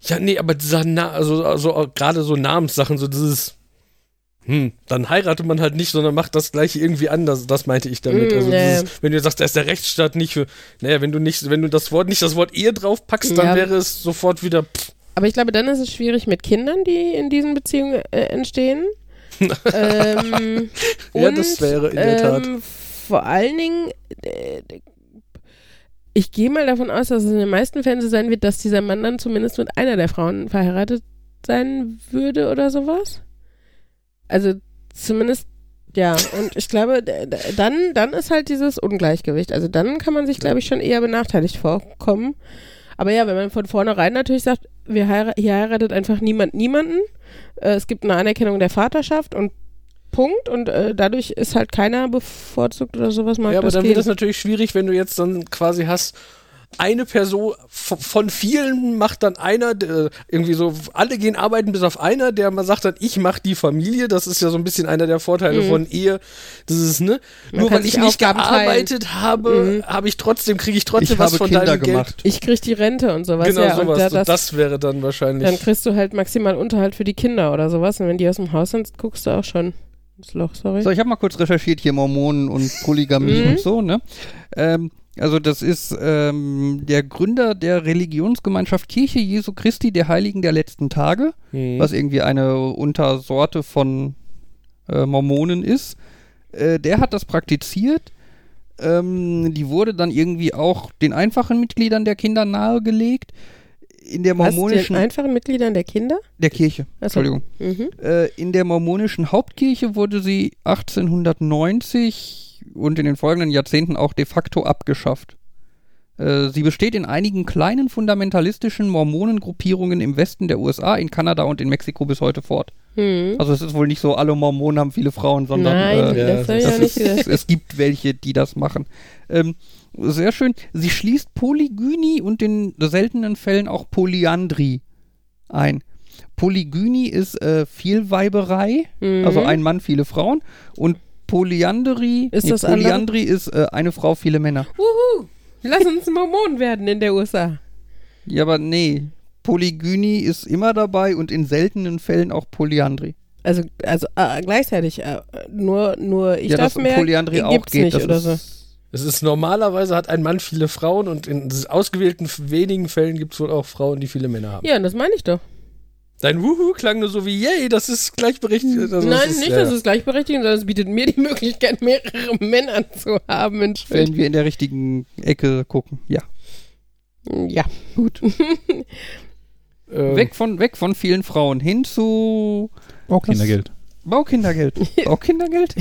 ja, nee, aber dieser, Na also, also gerade so Namenssachen, so dieses, hm, dann heiratet man halt nicht, sondern macht das gleiche irgendwie anders. Das meinte ich damit. Mm, also ja. dieses, wenn du sagst, da ist der Rechtsstaat nicht für, naja, wenn du nicht, wenn du das Wort nicht das Wort Ehe draufpackst, dann Ja. wäre es sofort wieder, pff, Aber ich glaube, dann ist es schwierig mit Kindern, die in diesen Beziehungen äh, entstehen. (laughs) ähm, Ja, und, das wäre in der Tat. Ähm, vor allen Dingen, äh, ich gehe mal davon aus, dass es in den meisten Fällen so sein wird, dass dieser Mann dann zumindest mit einer der Frauen verheiratet sein würde oder sowas. Also zumindest, ja, und ich glaube, dann, dann ist halt dieses Ungleichgewicht. Also dann kann man sich, glaube ich, schon eher benachteiligt vorkommen. Aber ja, wenn man von vornherein natürlich sagt, wir heira hier heiratet einfach niemand niemanden, äh, es gibt eine Anerkennung der Vaterschaft und Punkt und äh, dadurch ist halt keiner bevorzugt oder sowas mag Ja, aber dann gehen. wird es natürlich schwierig, wenn du jetzt dann quasi hast, eine Person von vielen macht dann einer, irgendwie so, alle gehen arbeiten bis auf einer, der mal sagt dann, ich mach die Familie. Das ist ja so ein bisschen einer der Vorteile Mhm. von Ehe. Das ist, ne? Man Nur weil ich nicht Aufgaben teilen. gearbeitet habe, Mhm. habe ich trotzdem, kriege ich trotzdem Ich was habe von Kinder deinem gemacht. ich krieg die Rente und sowas. Geld. Genau ja, und sowas. da, das, das, wäre dann wahrscheinlich. dann kriegst du halt maximal Unterhalt für die Kinder oder sowas. Und wenn die aus dem Haus sind, guckst du auch schon ins Loch, sorry. So, ich habe mal kurz recherchiert hier Mormonen und Polygamie Mhm. und so, ne? Ähm, also das ist ähm, der Gründer der Religionsgemeinschaft Kirche Jesu Christi der Heiligen der letzten Tage, Hm. was irgendwie eine Untersorte von äh, Mormonen ist. Äh, der hat das praktiziert. Ähm, die wurde dann irgendwie auch den einfachen Mitgliedern der Kinder nahegelegt. In der Was, den mormonischen einfachen Mitgliedern der Kinder? der Kirche. So. Entschuldigung. Mhm. Äh, in der mormonischen Hauptkirche wurde sie 1890 und in den folgenden Jahrzehnten auch de facto abgeschafft. Äh, sie besteht in einigen kleinen fundamentalistischen Mormonengruppierungen im Westen der USA, in Kanada und in Mexiko bis heute fort. Mhm. Also es ist wohl nicht so, alle Mormonen haben viele Frauen, sondern Nein, äh, das das ist, gesagt. es gibt welche, die das machen. Ähm, sehr schön. Sie schließt Polygynie und in seltenen Fällen auch Polyandrie ein. Polygynie ist äh, Vielweiberei, Mhm. also ein Mann, viele Frauen. Und Polyandrie, Ist das andere? Polyandrie ist äh, eine Frau, viele Männer. Wuhu! Lass uns Mormonen werden in der USA. Ja, aber nee. Polygynie ist immer dabei und in seltenen Fällen auch Polyandrie. Also, also äh, gleichzeitig. Äh, nur, nur ich ja, darf dass mehr. Polyandrie auch geht. nicht das oder ist, so. Es ist normalerweise hat ein Mann viele Frauen und in ausgewählten wenigen Fällen gibt es wohl auch Frauen, die viele Männer haben. Ja, das meine ich doch. Dein Wuhu klang nur so wie, yay, das ist gleichberechtigt. Also das Nein, ist, nicht, ja. dass es gleichberechtigt sondern es bietet mir die (laughs) Möglichkeit, mehrere Männer zu haben. Wenn wir in der richtigen Ecke gucken. Ja. Ja. Gut. (laughs) Ähm, Weg von, weg von vielen Frauen hin zu Baukindergeld. Baukindergeld. (laughs) Baukindergeld?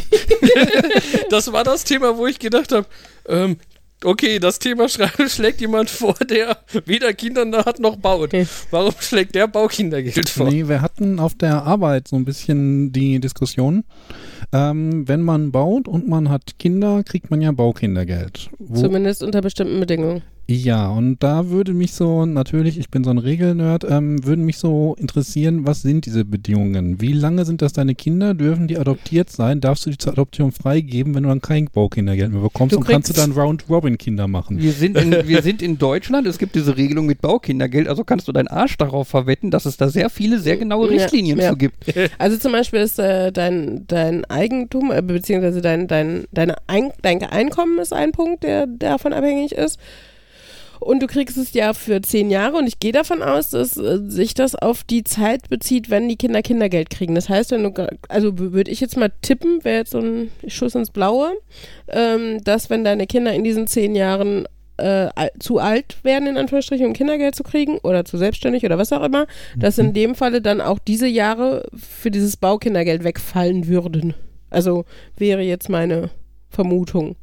Das war das Thema, wo ich gedacht habe, ähm, okay, das Thema (laughs) schlägt jemand vor, der weder Kinder hat noch baut. Warum schlägt der Baukindergeld vor? Nee, wir hatten auf der Arbeit so ein bisschen die Diskussion, ähm, wenn man baut und man hat Kinder, kriegt man ja Baukindergeld. Wo, Zumindest unter bestimmten Bedingungen. Ja, und da würde mich so, natürlich, ich bin so ein Regelnerd, ähm, würden mich so interessieren, was sind diese Bedingungen? Wie lange sind das deine Kinder? Dürfen die adoptiert sein? Darfst du die zur Adoption freigeben, wenn du dann kein Baukindergeld mehr bekommst? Du und kannst du dann Round-Robin-Kinder machen? Wir sind, in, (laughs) wir sind in Deutschland, es gibt diese Regelung mit Baukindergeld, also kannst du deinen Arsch darauf verwetten, dass es da sehr viele, sehr genaue Ja, Richtlinien ja. zu gibt. (laughs) Also zum Beispiel ist äh, dein, dein Eigentum, äh, beziehungsweise dein, dein, deine Ein dein Einkommen ist ein Punkt, der davon abhängig ist. Und du kriegst es ja für zehn Jahre und ich gehe davon aus, dass äh, sich das auf die Zeit bezieht, wenn die Kinder Kindergeld kriegen. Das heißt, wenn du, also würde ich jetzt mal tippen, wäre jetzt so ein Schuss ins Blaue, ähm, dass wenn deine Kinder in diesen zehn Jahren äh, zu alt werden, in Anführungsstrichen, um Kindergeld zu kriegen oder zu selbstständig oder was auch immer, dass in dem Falle dann auch diese Jahre für dieses Baukindergeld wegfallen würden. Also wäre jetzt meine Vermutung.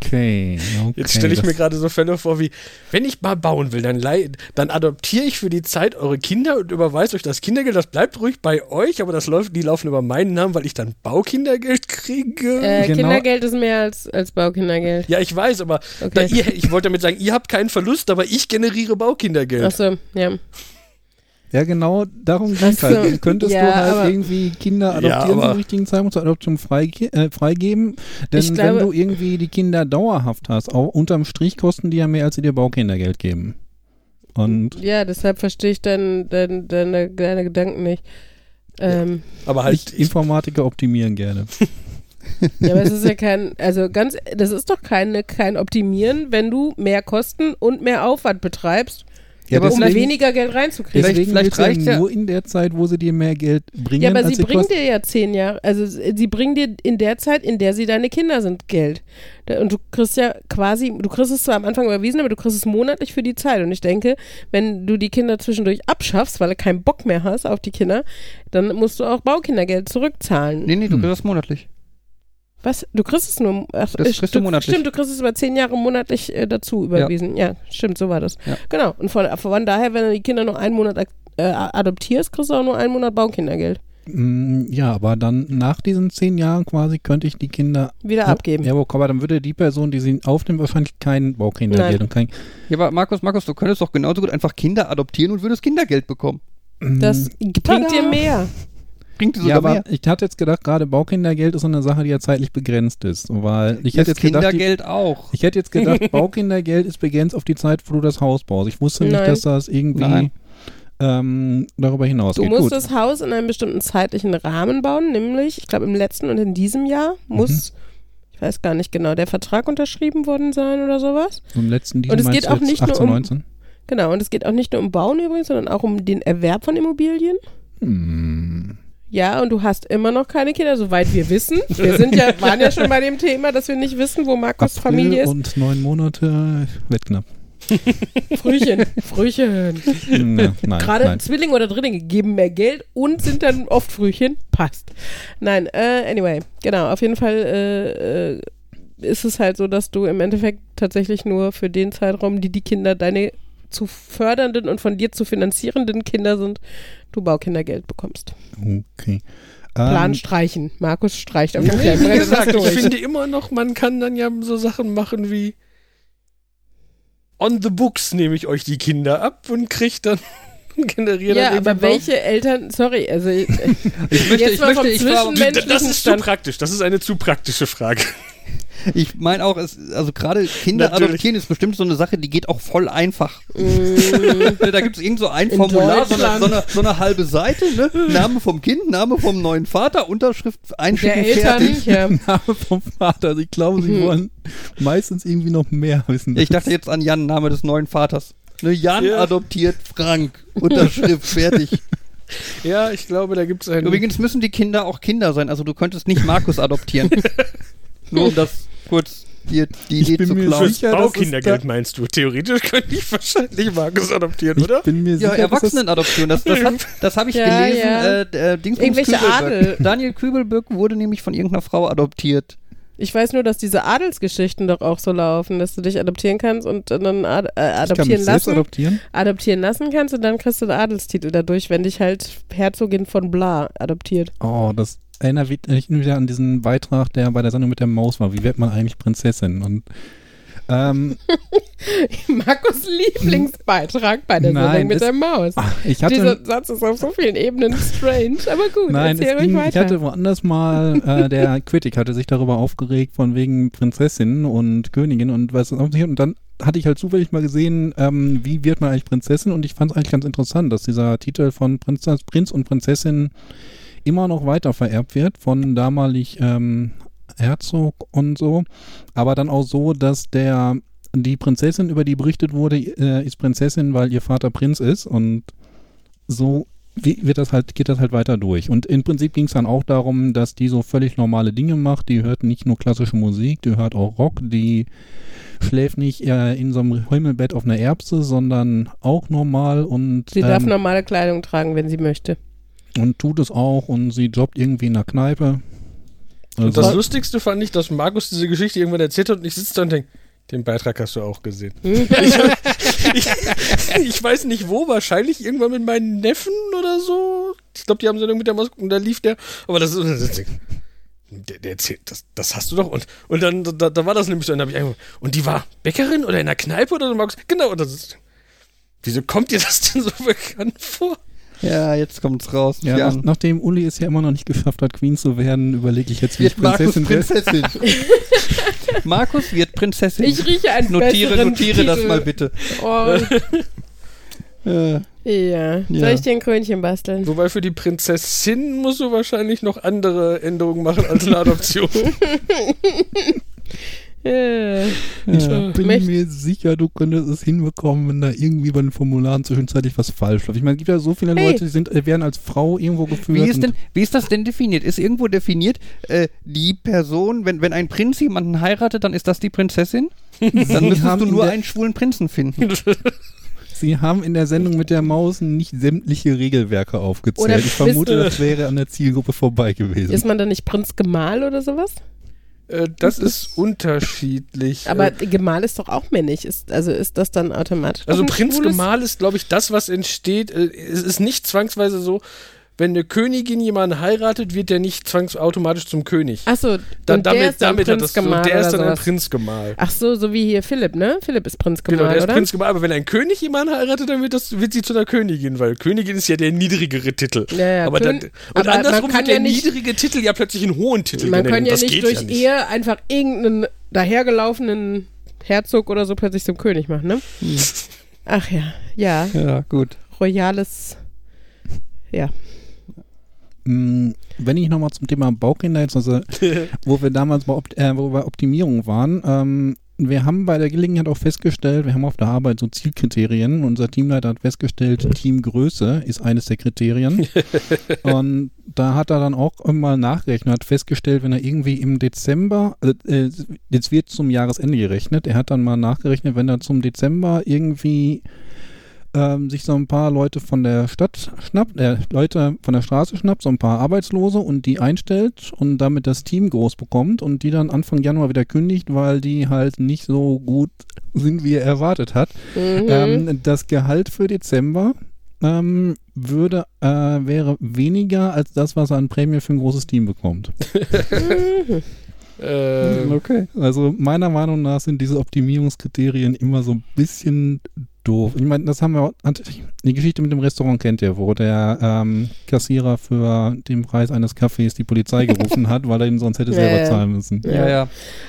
Okay, okay. Jetzt stelle ich mir gerade so Fälle vor wie, wenn ich mal bauen will, dann, leih- dann adoptiere ich für die Zeit eure Kinder und überweise euch das Kindergeld. Das bleibt ruhig bei euch, aber das läuft, die laufen über meinen Namen, weil ich dann Baukindergeld kriege. Äh, Genau. Kindergeld ist mehr als, als Baukindergeld. ja, ich weiß, aber da, Okay. ihr, ich wollte damit sagen, ihr habt keinen Verlust, aber ich generiere Baukindergeld. Achso, ja. Ja, genau, darum Ach geht's so. halt. Könntest Ja, du halt aber- irgendwie Kinder Ja, adoptieren aber- zum richtigen Zeitpunkt zur Adoption freige äh, freigeben. Denn glaube- wenn du irgendwie die Kinder dauerhaft hast, auch unterm Strich kosten die ja mehr, als sie dir Baukindergeld geben. Und Ja, deshalb verstehe ich dein, dein, deine, deine Gedanken nicht. Ähm, aber halt, ich, Informatiker optimieren gerne. (laughs) ja, aber es ist ja kein, also ganz, das ist doch keine, kein Optimieren, wenn du mehr Kosten und mehr Aufwand betreibst. Ja, aber um vielleicht- weniger Geld reinzukriegen. Vielleicht- Deswegen vielleicht reicht's ja nur in der Zeit, wo sie dir mehr Geld bringen. Ja, aber als sie bringen dir ja zehn Jahre, also sie bringen dir in der Zeit, in der sie deine Kinder sind, Geld. Und du kriegst ja quasi, du kriegst es zwar am Anfang überwiesen, aber du kriegst es monatlich für die Zeit. Und ich denke, wenn du die Kinder zwischendurch abschaffst, weil du keinen Bock mehr hast auf die Kinder, dann musst du auch Baukindergeld zurückzahlen. Nee, nee, du Hm. kriegst das monatlich. Was? Du kriegst es nur, ach, Das äh, kriegst du monatlich. Stimmt, du kriegst es über zehn Jahre monatlich äh, dazu überwiesen. Ja. stimmt, so war das. Ja. Genau. Und von, von daher, wenn du die Kinder nur einen Monat äh, adoptierst, kriegst du auch nur einen Monat Baukindergeld. Mm, Ja, aber dann nach diesen zehn Jahren quasi könnte ich die Kinder Wieder abgeben. Ja, aber dann würde die Person, die sie aufnimmt, wahrscheinlich kein Baukindergeld und kein. Ja, aber Markus, Markus, du könntest doch genauso gut einfach Kinder adoptieren und würdest Kindergeld bekommen. Das bringt Tada! dir mehr. Bringt dir Ja, sogar aber mehr. ich hatte jetzt gedacht, gerade Baukindergeld ist so eine Sache, die ja zeitlich begrenzt ist. Weil ich Das hätte jetzt gedacht, die, Kindergeld auch. ich hätte jetzt gedacht, (laughs) Baukindergeld ist begrenzt auf die Zeit, wo du das Haus baust. Ich wusste nicht, Nein. dass das irgendwie Nein. ähm, darüber Du hinausgeht. musst Gut. das Haus in einem bestimmten zeitlichen Rahmen bauen, nämlich, ich glaube, im letzten und in diesem Jahr muss, ich weiß gar nicht genau, der Vertrag unterschrieben worden sein oder sowas. Im letzten Und es geht du auch nicht nur 18, um- 19? Genau, und es geht auch nicht nur um Bauen übrigens, sondern auch um den Erwerb von Immobilien. Hm. Ja, und du hast immer noch keine Kinder, soweit wir wissen. Wir sind ja, (laughs) waren ja schon bei dem Thema, dass wir nicht wissen, wo Markus April Familie ist. und neun Monate wird knapp. (laughs) Frühchen, Frühchen. Na, nein, Gerade nein. Zwillinge oder Drillinge geben mehr Geld und sind dann oft Frühchen. Passt. Nein, äh, anyway, genau. Auf jeden Fall äh, äh, ist es halt so, dass du im Endeffekt tatsächlich nur für den Zeitraum, die die Kinder deine zu fördernden und von dir zu finanzierenden Kinder sind, du Baukindergeld bekommst. Okay. Plan Ähm, streichen. Markus streicht auf Wie Fall. Brennt das gesagt, ich finde immer noch, man kann dann ja so Sachen machen wie on the books nehme ich euch die Kinder ab und kriegt dann (laughs) generiere Ja, aber irgendwie Bau- welche Eltern, sorry, also Ich möchte, Jetzt ich mal möchte, vom ich war, das ist zu praktisch. Das ist eine zu praktische Frage. Ich meine auch, es, also gerade Kinder Natürlich. adoptieren ist bestimmt so eine Sache, die geht auch voll einfach. mm, (laughs) da gibt es irgend so ein In Formular, so eine, so, eine, so eine halbe Seite, ne? Name vom Kind, Name vom neuen Vater, Unterschrift der einschicken, Eltern, fertig. ja. (laughs) Name vom Vater. Also ich glaube, sie Hm. wollen meistens irgendwie noch mehr wissen. Ich dachte jetzt an Jan, Name des neuen Vaters. Ne, Jan Ja. adoptiert Frank. Unterschrift, (laughs) fertig. Ja, ich glaube, da gibt es einen. Übrigens müssen die Kinder auch Kinder sein. Also du könntest nicht Markus adoptieren. Nur um das kurz hier die Ich Idee bin zu mir klauen. sicher, dass es Baukindergeld da- meinst du? Theoretisch könnte ich wahrscheinlich Markus adoptieren, Ich oder? bin mir Ja, sicher, dass es- Erwachsenenadoption, das, das, das habe ich Ja, gelesen. ja. Äh, äh, Irgendwelche. Adel. (laughs) Daniel Kübelböck wurde nämlich von irgendeiner Frau adoptiert. Ich weiß nur, dass diese Adelsgeschichten doch auch so laufen, dass du dich adoptieren kannst und dann ad äh, ich kann adoptieren lassen. adoptieren. adoptieren lassen kannst und dann kriegst du den Adelstitel dadurch, wenn dich halt Herzogin von Bla adoptiert. Oh, das erinnert mich wieder an diesen Beitrag, der bei der Sendung mit der Maus war. Wie wird man eigentlich Prinzessin? Und ähm, (laughs) Markus Lieblingsbeitrag bei der Nein, Sendung mit es- der Maus. ich hatte Dieser Satz ist auf so vielen Ebenen strange, aber gut, Nein, erzähl ging, weiter. ich hatte woanders mal, äh, der (laughs) Critic hatte sich darüber aufgeregt, von wegen Prinzessin und Königin und was und dann hatte ich halt zufällig mal gesehen, ähm, wie wird man eigentlich Prinzessin und ich fand es eigentlich ganz interessant, dass dieser Titel von Prinz, Prinz und Prinzessin immer noch weiter vererbt wird von damalig ähm, Herzog und so, aber dann auch so, dass der die Prinzessin, über die berichtet wurde, äh, ist Prinzessin, weil ihr Vater Prinz ist und so wird das halt, geht das halt weiter durch. Und im Prinzip ging es dann auch darum, dass die so völlig normale Dinge macht. Die hört nicht nur klassische Musik, die hört auch Rock, die schläft nicht äh, in so einem Himmelbett auf einer Erbse, sondern auch normal und, sie darf ähm, normale Kleidung tragen, wenn sie möchte. Und tut es auch und sie jobbt irgendwie in der Kneipe. Und Also, das Lustigste fand ich, dass Markus diese Geschichte irgendwann erzählt hat und ich sitze da und denke, den Beitrag hast du auch gesehen. (laughs) ich, ich, ich weiß nicht wo, wahrscheinlich irgendwann mit meinen Neffen oder so. Ich glaube, die haben Sendung mit der Maus und da lief der. Aber das ist. Der, der erzählt, das, das hast du doch. Und, und dann, da, da war das nämlich so. Und, ich einfach, und die war Bäckerin oder in der Kneipe oder so, Markus? Genau. Und das ist, wieso kommt dir das denn so (laughs) bekannt vor? Ja, jetzt kommt's raus. ja, Ja, nach, nachdem Uli es ja immer noch nicht geschafft hat, Queen zu werden, überlege ich jetzt, wie ich wird Markus Prinzessin werde. Prinzessin. (laughs) Markus wird Prinzessin. Ich rieche einen notiere, notiere das Titel. mal bitte. Oh, Äh, ja. Soll Ja. ich dir ein Krönchen basteln? Wobei für die Prinzessin musst du wahrscheinlich noch andere Änderungen machen als eine Adoption. (laughs) Äh, Ich Ja. bin mir sicher, du könntest es hinbekommen, wenn da irgendwie bei den Formularen zwischenzeitlich was falsch läuft. Ich meine, es gibt ja so viele Hey. Leute, die sind, äh, werden als Frau irgendwo geführt. Wie ist, denn, wie ist das denn definiert? Ist irgendwo definiert, äh, die Person, wenn, wenn ein Prinz jemanden heiratet, dann ist das die Prinzessin? (laughs) Dann müsstest haben du nur einen schwulen Prinzen finden. (laughs) Sie haben in der Sendung mit der Maus nicht sämtliche Regelwerke aufgezählt. Oder ich vermute, das wäre an der Zielgruppe vorbei gewesen. Ist man dann nicht Prinz Gemahl oder sowas? Äh, das ist unterschiedlich. Aber Äh, Gemahl ist doch auch männlich. Ist, also ist das dann automatisch. Also Prinz Gemahl ist, glaube ich, das, was entsteht. Äh, Es ist nicht zwangsweise so, wenn eine Königin jemanden heiratet, wird der nicht zwangsautomatisch zum König. Achso, Da- und der damit ist dann damit hat das so, der ist dann ein sowas. Prinz Gemahl. Ach so, so wie hier Philipp, ne? Philipp ist Prinz Gemahl, Genau, der ist oder? Prinz Gemahl, aber wenn ein König jemanden heiratet, dann wird, das, wird sie zu einer Königin, weil Königin ist ja der niedrigere Titel. Ja, ja, aber Kön- dann, und aber andersrum kann wird der ja nicht- niedrige Titel ja plötzlich einen hohen Titel Man kann ja das nicht durch ja nicht. Ehe einfach irgendeinen dahergelaufenen Herzog oder so plötzlich zum König machen, ne? Ach ja, ja, Ja, gut. royales, ja. Mm, Wenn ich nochmal zum Thema Baukinder jetzt, also, (laughs) wo wir damals bei, Opt äh, wo wir Optimierung waren, ähm, wir haben bei der Gelegenheit auch festgestellt, wir haben auf der Arbeit so Zielkriterien. Unser Teamleiter hat festgestellt, Teamgröße ist eines der Kriterien. (laughs) Und da hat er dann auch mal nachgerechnet, hat festgestellt, wenn er irgendwie im Dezember, also, äh, jetzt wird zum Jahresende gerechnet, er hat dann mal nachgerechnet, wenn er zum Dezember irgendwie ähm, sich so ein paar Leute von der Stadt schnappt, äh, Leute von der Straße schnappt, so ein paar Arbeitslose und die einstellt und damit das Team groß bekommt und die dann Anfang Januar wieder kündigt, weil die halt nicht so gut sind, wie er erwartet hat. Mhm. Ähm, das Gehalt für Dezember ähm, würde, äh, wäre weniger als das, was er an Prämie für ein großes Team bekommt. Mhm. (laughs) Äh, Okay. Also meiner Meinung nach sind diese Optimierungskriterien immer so ein bisschen doof. Ich meine, das haben wir, auch- die Geschichte mit dem Restaurant kennt ihr, wo der ähm, Kassierer für den Preis eines Kaffees die Polizei gerufen hat, weil er ihn sonst hätte (laughs) Ja, selber ja. zahlen müssen. Ja. Ja, ja.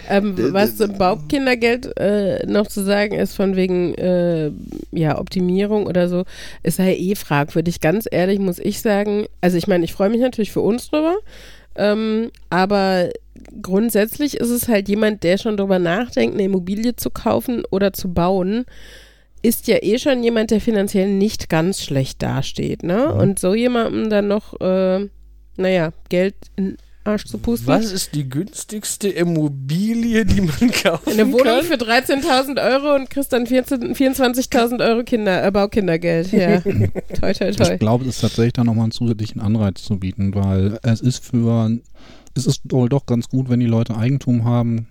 Ähm, was zum Baukindergeld äh, noch zu sagen ist, von wegen äh, ja, Optimierung oder so, ist ja eh fragwürdig. Ganz ehrlich muss ich sagen, also ich meine, ich freue mich natürlich für uns drüber, ähm, aber grundsätzlich ist es halt jemand, der schon drüber nachdenkt, eine Immobilie zu kaufen oder zu bauen, ist ja eh schon jemand, der finanziell nicht ganz schlecht dasteht, ne? Mhm. Und so jemandem dann noch, äh, naja, Geld in den Arsch zu pusten. was ist die günstigste Immobilie, die man (laughs) kaufen Eine Wohnung kann? für 13.000 Euro und kriegst dann 14 24.000 Euro Kinder, äh, Baukindergeld. Ja, (laughs) toi, toi, toi. Ich glaube, es ist tatsächlich da nochmal einen zusätzlichen Anreiz zu bieten, weil es ist für, es ist wohl doch ganz gut, wenn die Leute Eigentum haben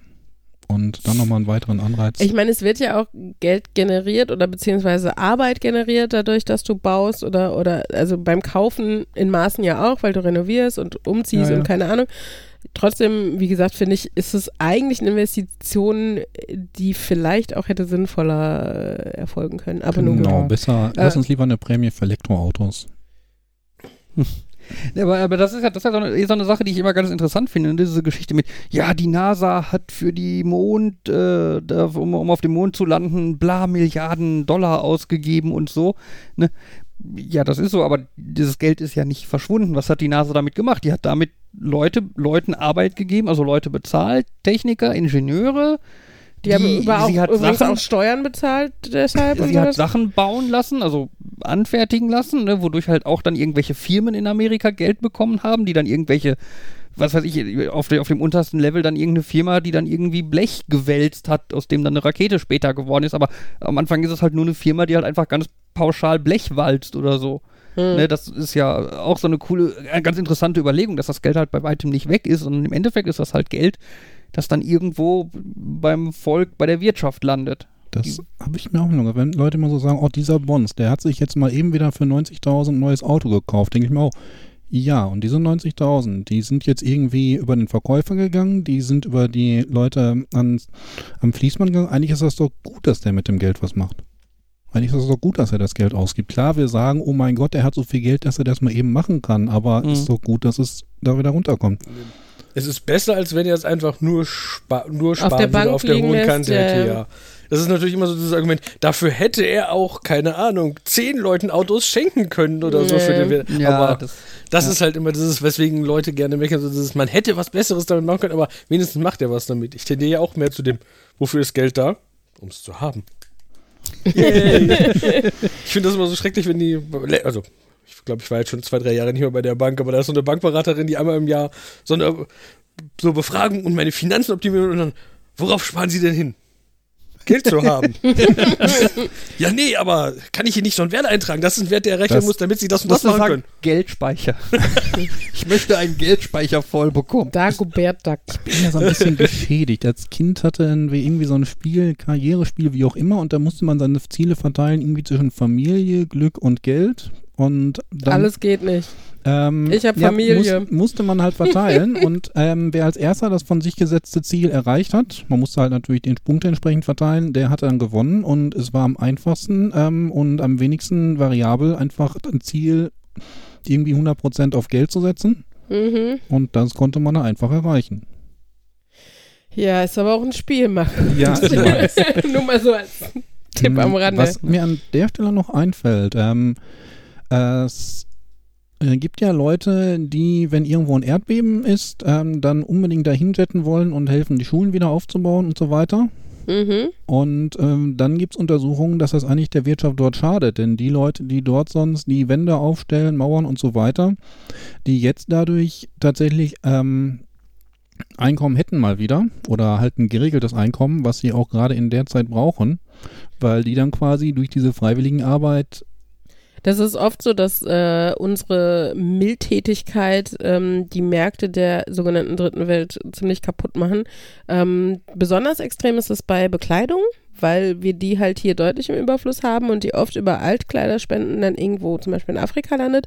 und dann nochmal einen weiteren Anreiz. Ich meine, es wird ja auch Geld generiert oder beziehungsweise Arbeit generiert dadurch, dass du baust oder, oder also beim Kaufen in Maßen ja auch, weil du renovierst und umziehst Ja, ja. und keine Ahnung. Trotzdem, wie gesagt, finde ich, ist es eigentlich eine Investition, die vielleicht auch hätte sinnvoller äh, erfolgen können. Aber nun genau, gut. besser, Äh, lass uns lieber eine Prämie für Elektroautos. (laughs) Ja, aber, aber das ist ja, das ist ja so, eine, eh so eine Sache, die ich immer ganz interessant finde. ne? Diese Geschichte mit, ja, die NASA hat für die Mond, äh, um, um auf dem Mond zu landen, bla Milliarden Dollar ausgegeben und so. Ne? Ja, das ist so, aber dieses Geld ist ja nicht verschwunden. Was hat die NASA damit gemacht? Die hat damit Leute, Leuten Arbeit gegeben, also Leute bezahlt, Techniker, Ingenieure. Die, haben über auch, sie hat übrigens Sachen, auch Steuern bezahlt deshalb. und Sie hat. Sachen bauen lassen, also anfertigen lassen, ne, wodurch halt auch dann irgendwelche Firmen in Amerika Geld bekommen haben, die dann irgendwelche, was weiß ich, auf, de, auf dem untersten Level dann irgendeine Firma, die dann irgendwie Blech gewälzt hat, aus dem dann eine Rakete später geworden ist. Aber am Anfang ist es halt nur eine Firma, die halt einfach ganz pauschal Blech walzt oder so. Hm. Ne, das ist ja auch so eine coole, äh, ganz interessante Überlegung, dass das Geld halt bei weitem nicht weg ist, sondern im Endeffekt ist das halt Geld, das dann irgendwo beim Volk, bei der Wirtschaft landet. Das habe ich mir auch noch. Wenn Leute immer so sagen, oh, dieser Bons, der hat sich jetzt mal eben wieder für 90.000 ein neues Auto gekauft, denke ich mir auch, ja, und diese 90.000, die sind jetzt irgendwie über den Verkäufer gegangen, die sind über die Leute ans, am Fließband gegangen. Eigentlich ist das doch gut, dass der mit dem Geld was macht. Eigentlich ist es doch gut, dass er das Geld ausgibt. Klar, wir sagen, oh mein Gott, er hat so viel Geld, dass er das mal eben machen kann, aber Mhm. ist doch gut, dass es da wieder runterkommt. Es ist besser, als wenn er es einfach nur, spa nur sparen der würde Bank auf der hohen lässt, Kante hätte, ja. ja. das ist natürlich immer so dieses Argument, dafür hätte er auch, keine Ahnung, zehn Leuten Autos schenken können oder so für den Wert. Ja, aber das- das, ja. ist halt immer dieses, weswegen Leute gerne meckern, so dieses, man hätte was Besseres damit machen können, aber wenigstens macht er was damit. Ich tendiere ja auch mehr zu dem, wofür ist Geld da? Um es zu haben. (laughs) Ich finde das immer so schrecklich, wenn die, also glaube, ich war jetzt schon zwei, drei Jahre nicht mehr bei der Bank, aber da ist so eine Bankberaterin, die einmal im Jahr so eine so Befragung und meine Finanzen optimieren und dann, worauf sparen Sie denn hin? Geld zu haben. (laughs) ja, nee, aber kann ich hier nicht so einen Wert eintragen? Das ist ein Wert, der rechnen Das- muss, damit Sie das und das machen sagen, können. Geldspeicher. (laughs) ich möchte einen Geldspeicher voll bekommen. Dagobert Duck. bin ja so ein bisschen (laughs) geschädigt. Als Kind hatte irgendwie irgendwie so ein Spiel, Karrierespiel, wie auch immer, und da musste man seine Ziele verteilen, irgendwie zwischen Familie, Glück und Geld. Und dann, Alles geht nicht. ähm, Ich hab Familie. muss, musste man halt verteilen (laughs) und ähm, wer als erster das von sich gesetzte Ziel erreicht hat, man musste halt natürlich den Punkte entsprechend verteilen, der hat dann gewonnen und es war am einfachsten ähm, und am wenigsten variabel einfach ein Ziel irgendwie 100% auf Geld zu setzen Mhm. und das konnte man einfach erreichen. Ja, ist aber auch ein Spiel machen. Ja, ich (laughs) weiß. Nur mal so als Tipp am Rande. Was mir an der Stelle noch einfällt, ähm, es äh, gibt ja Leute, die, wenn irgendwo ein Erdbeben ist, ähm, dann unbedingt dahin jetten wollen und helfen, die Schulen wieder aufzubauen und so weiter. Mhm. Und ähm, dann gibt es Untersuchungen, dass das eigentlich der Wirtschaft dort schadet, denn die Leute, die dort sonst die Wände aufstellen, Mauern und so weiter, die jetzt dadurch tatsächlich ähm, Einkommen hätten mal wieder oder halt ein geregeltes Einkommen, was sie auch gerade in der Zeit brauchen, weil die dann quasi durch diese Freiwilligenarbeit Das ist oft so, dass äh, unsere Mildtätigkeit ähm, die Märkte der sogenannten Dritten Welt ziemlich kaputt machen. Ähm, besonders extrem ist es bei Bekleidung, weil wir die halt hier deutlich im Überfluss haben und die oft über Altkleiderspenden dann irgendwo zum Beispiel in Afrika landet.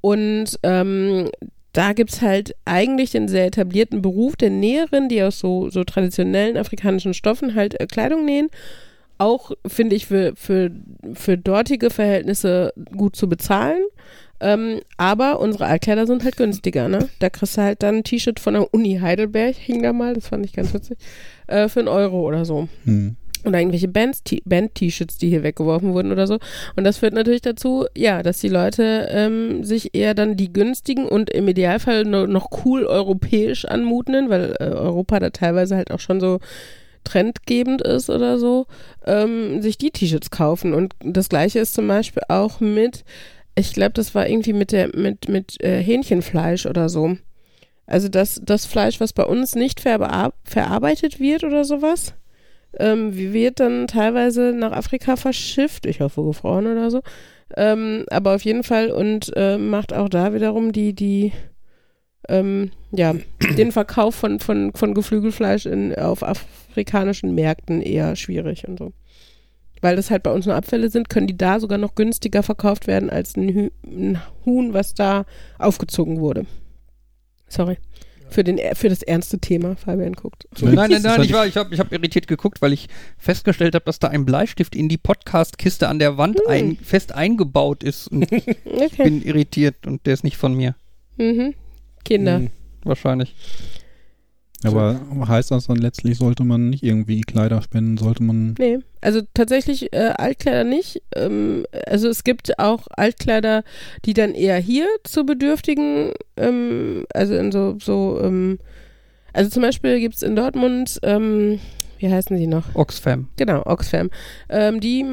Und ähm, da gibt's halt eigentlich den sehr etablierten Beruf der Näherin, die aus so, so traditionellen afrikanischen Stoffen halt äh, Kleidung nähen auch, finde ich, für, für, für dortige Verhältnisse gut zu bezahlen. Ähm, aber unsere Altkleider sind halt günstiger, ne? Da kriegst du halt dann ein T-Shirt von der Uni Heidelberg, hing da mal, das fand ich ganz witzig, äh, für einen Euro oder so. hm, Oder irgendwelche Band-T-Shirts, die hier weggeworfen wurden oder so. Und das führt natürlich dazu, ja, dass die Leute ähm, sich eher dann die günstigen und im Idealfall no, noch cool europäisch anmutenden, weil äh, Europa da teilweise halt auch schon so trendgebend ist oder so, ähm, sich die T-Shirts kaufen. Und das gleiche ist zum Beispiel auch mit, ich glaube, das war irgendwie mit der, mit, mit äh, Hähnchenfleisch oder so. Also das, das Fleisch, was bei uns nicht verarbeitet wird oder sowas, ähm, wird dann teilweise nach Afrika verschifft, ich hoffe gefroren oder so. Ähm, aber auf jeden Fall und äh, macht auch da wiederum die, die, ähm, ja, den Verkauf von, von, von Geflügelfleisch in, auf afrikanischen Märkten eher schwierig und so. Weil das halt bei uns nur Abfälle sind, können die da sogar noch günstiger verkauft werden als ein, Hü ein Huhn, was da aufgezogen wurde. Sorry. Für, den, für das ernste Thema, Fabian guckt. Nein, nein, nein, ich, war, ich habe ich hab irritiert geguckt, weil ich festgestellt habe, dass da ein Bleistift in die Podcast-Kiste an der Wand Hm. ein, fest eingebaut ist. Und (laughs) ich Okay. bin irritiert und der ist nicht von mir. Mhm. Kinder. Hm. Wahrscheinlich. Aber heißt das dann letztlich, sollte man nicht irgendwie Kleider spenden, sollte man Nee, also tatsächlich äh, Altkleider nicht. Ähm, also es gibt auch Altkleider, die dann eher hier zu Bedürftigen, ähm, also in so, so ähm, also zum Beispiel gibt es in Dortmund, ähm, wie heißen die noch? Oxfam. Genau, Oxfam. Ähm, die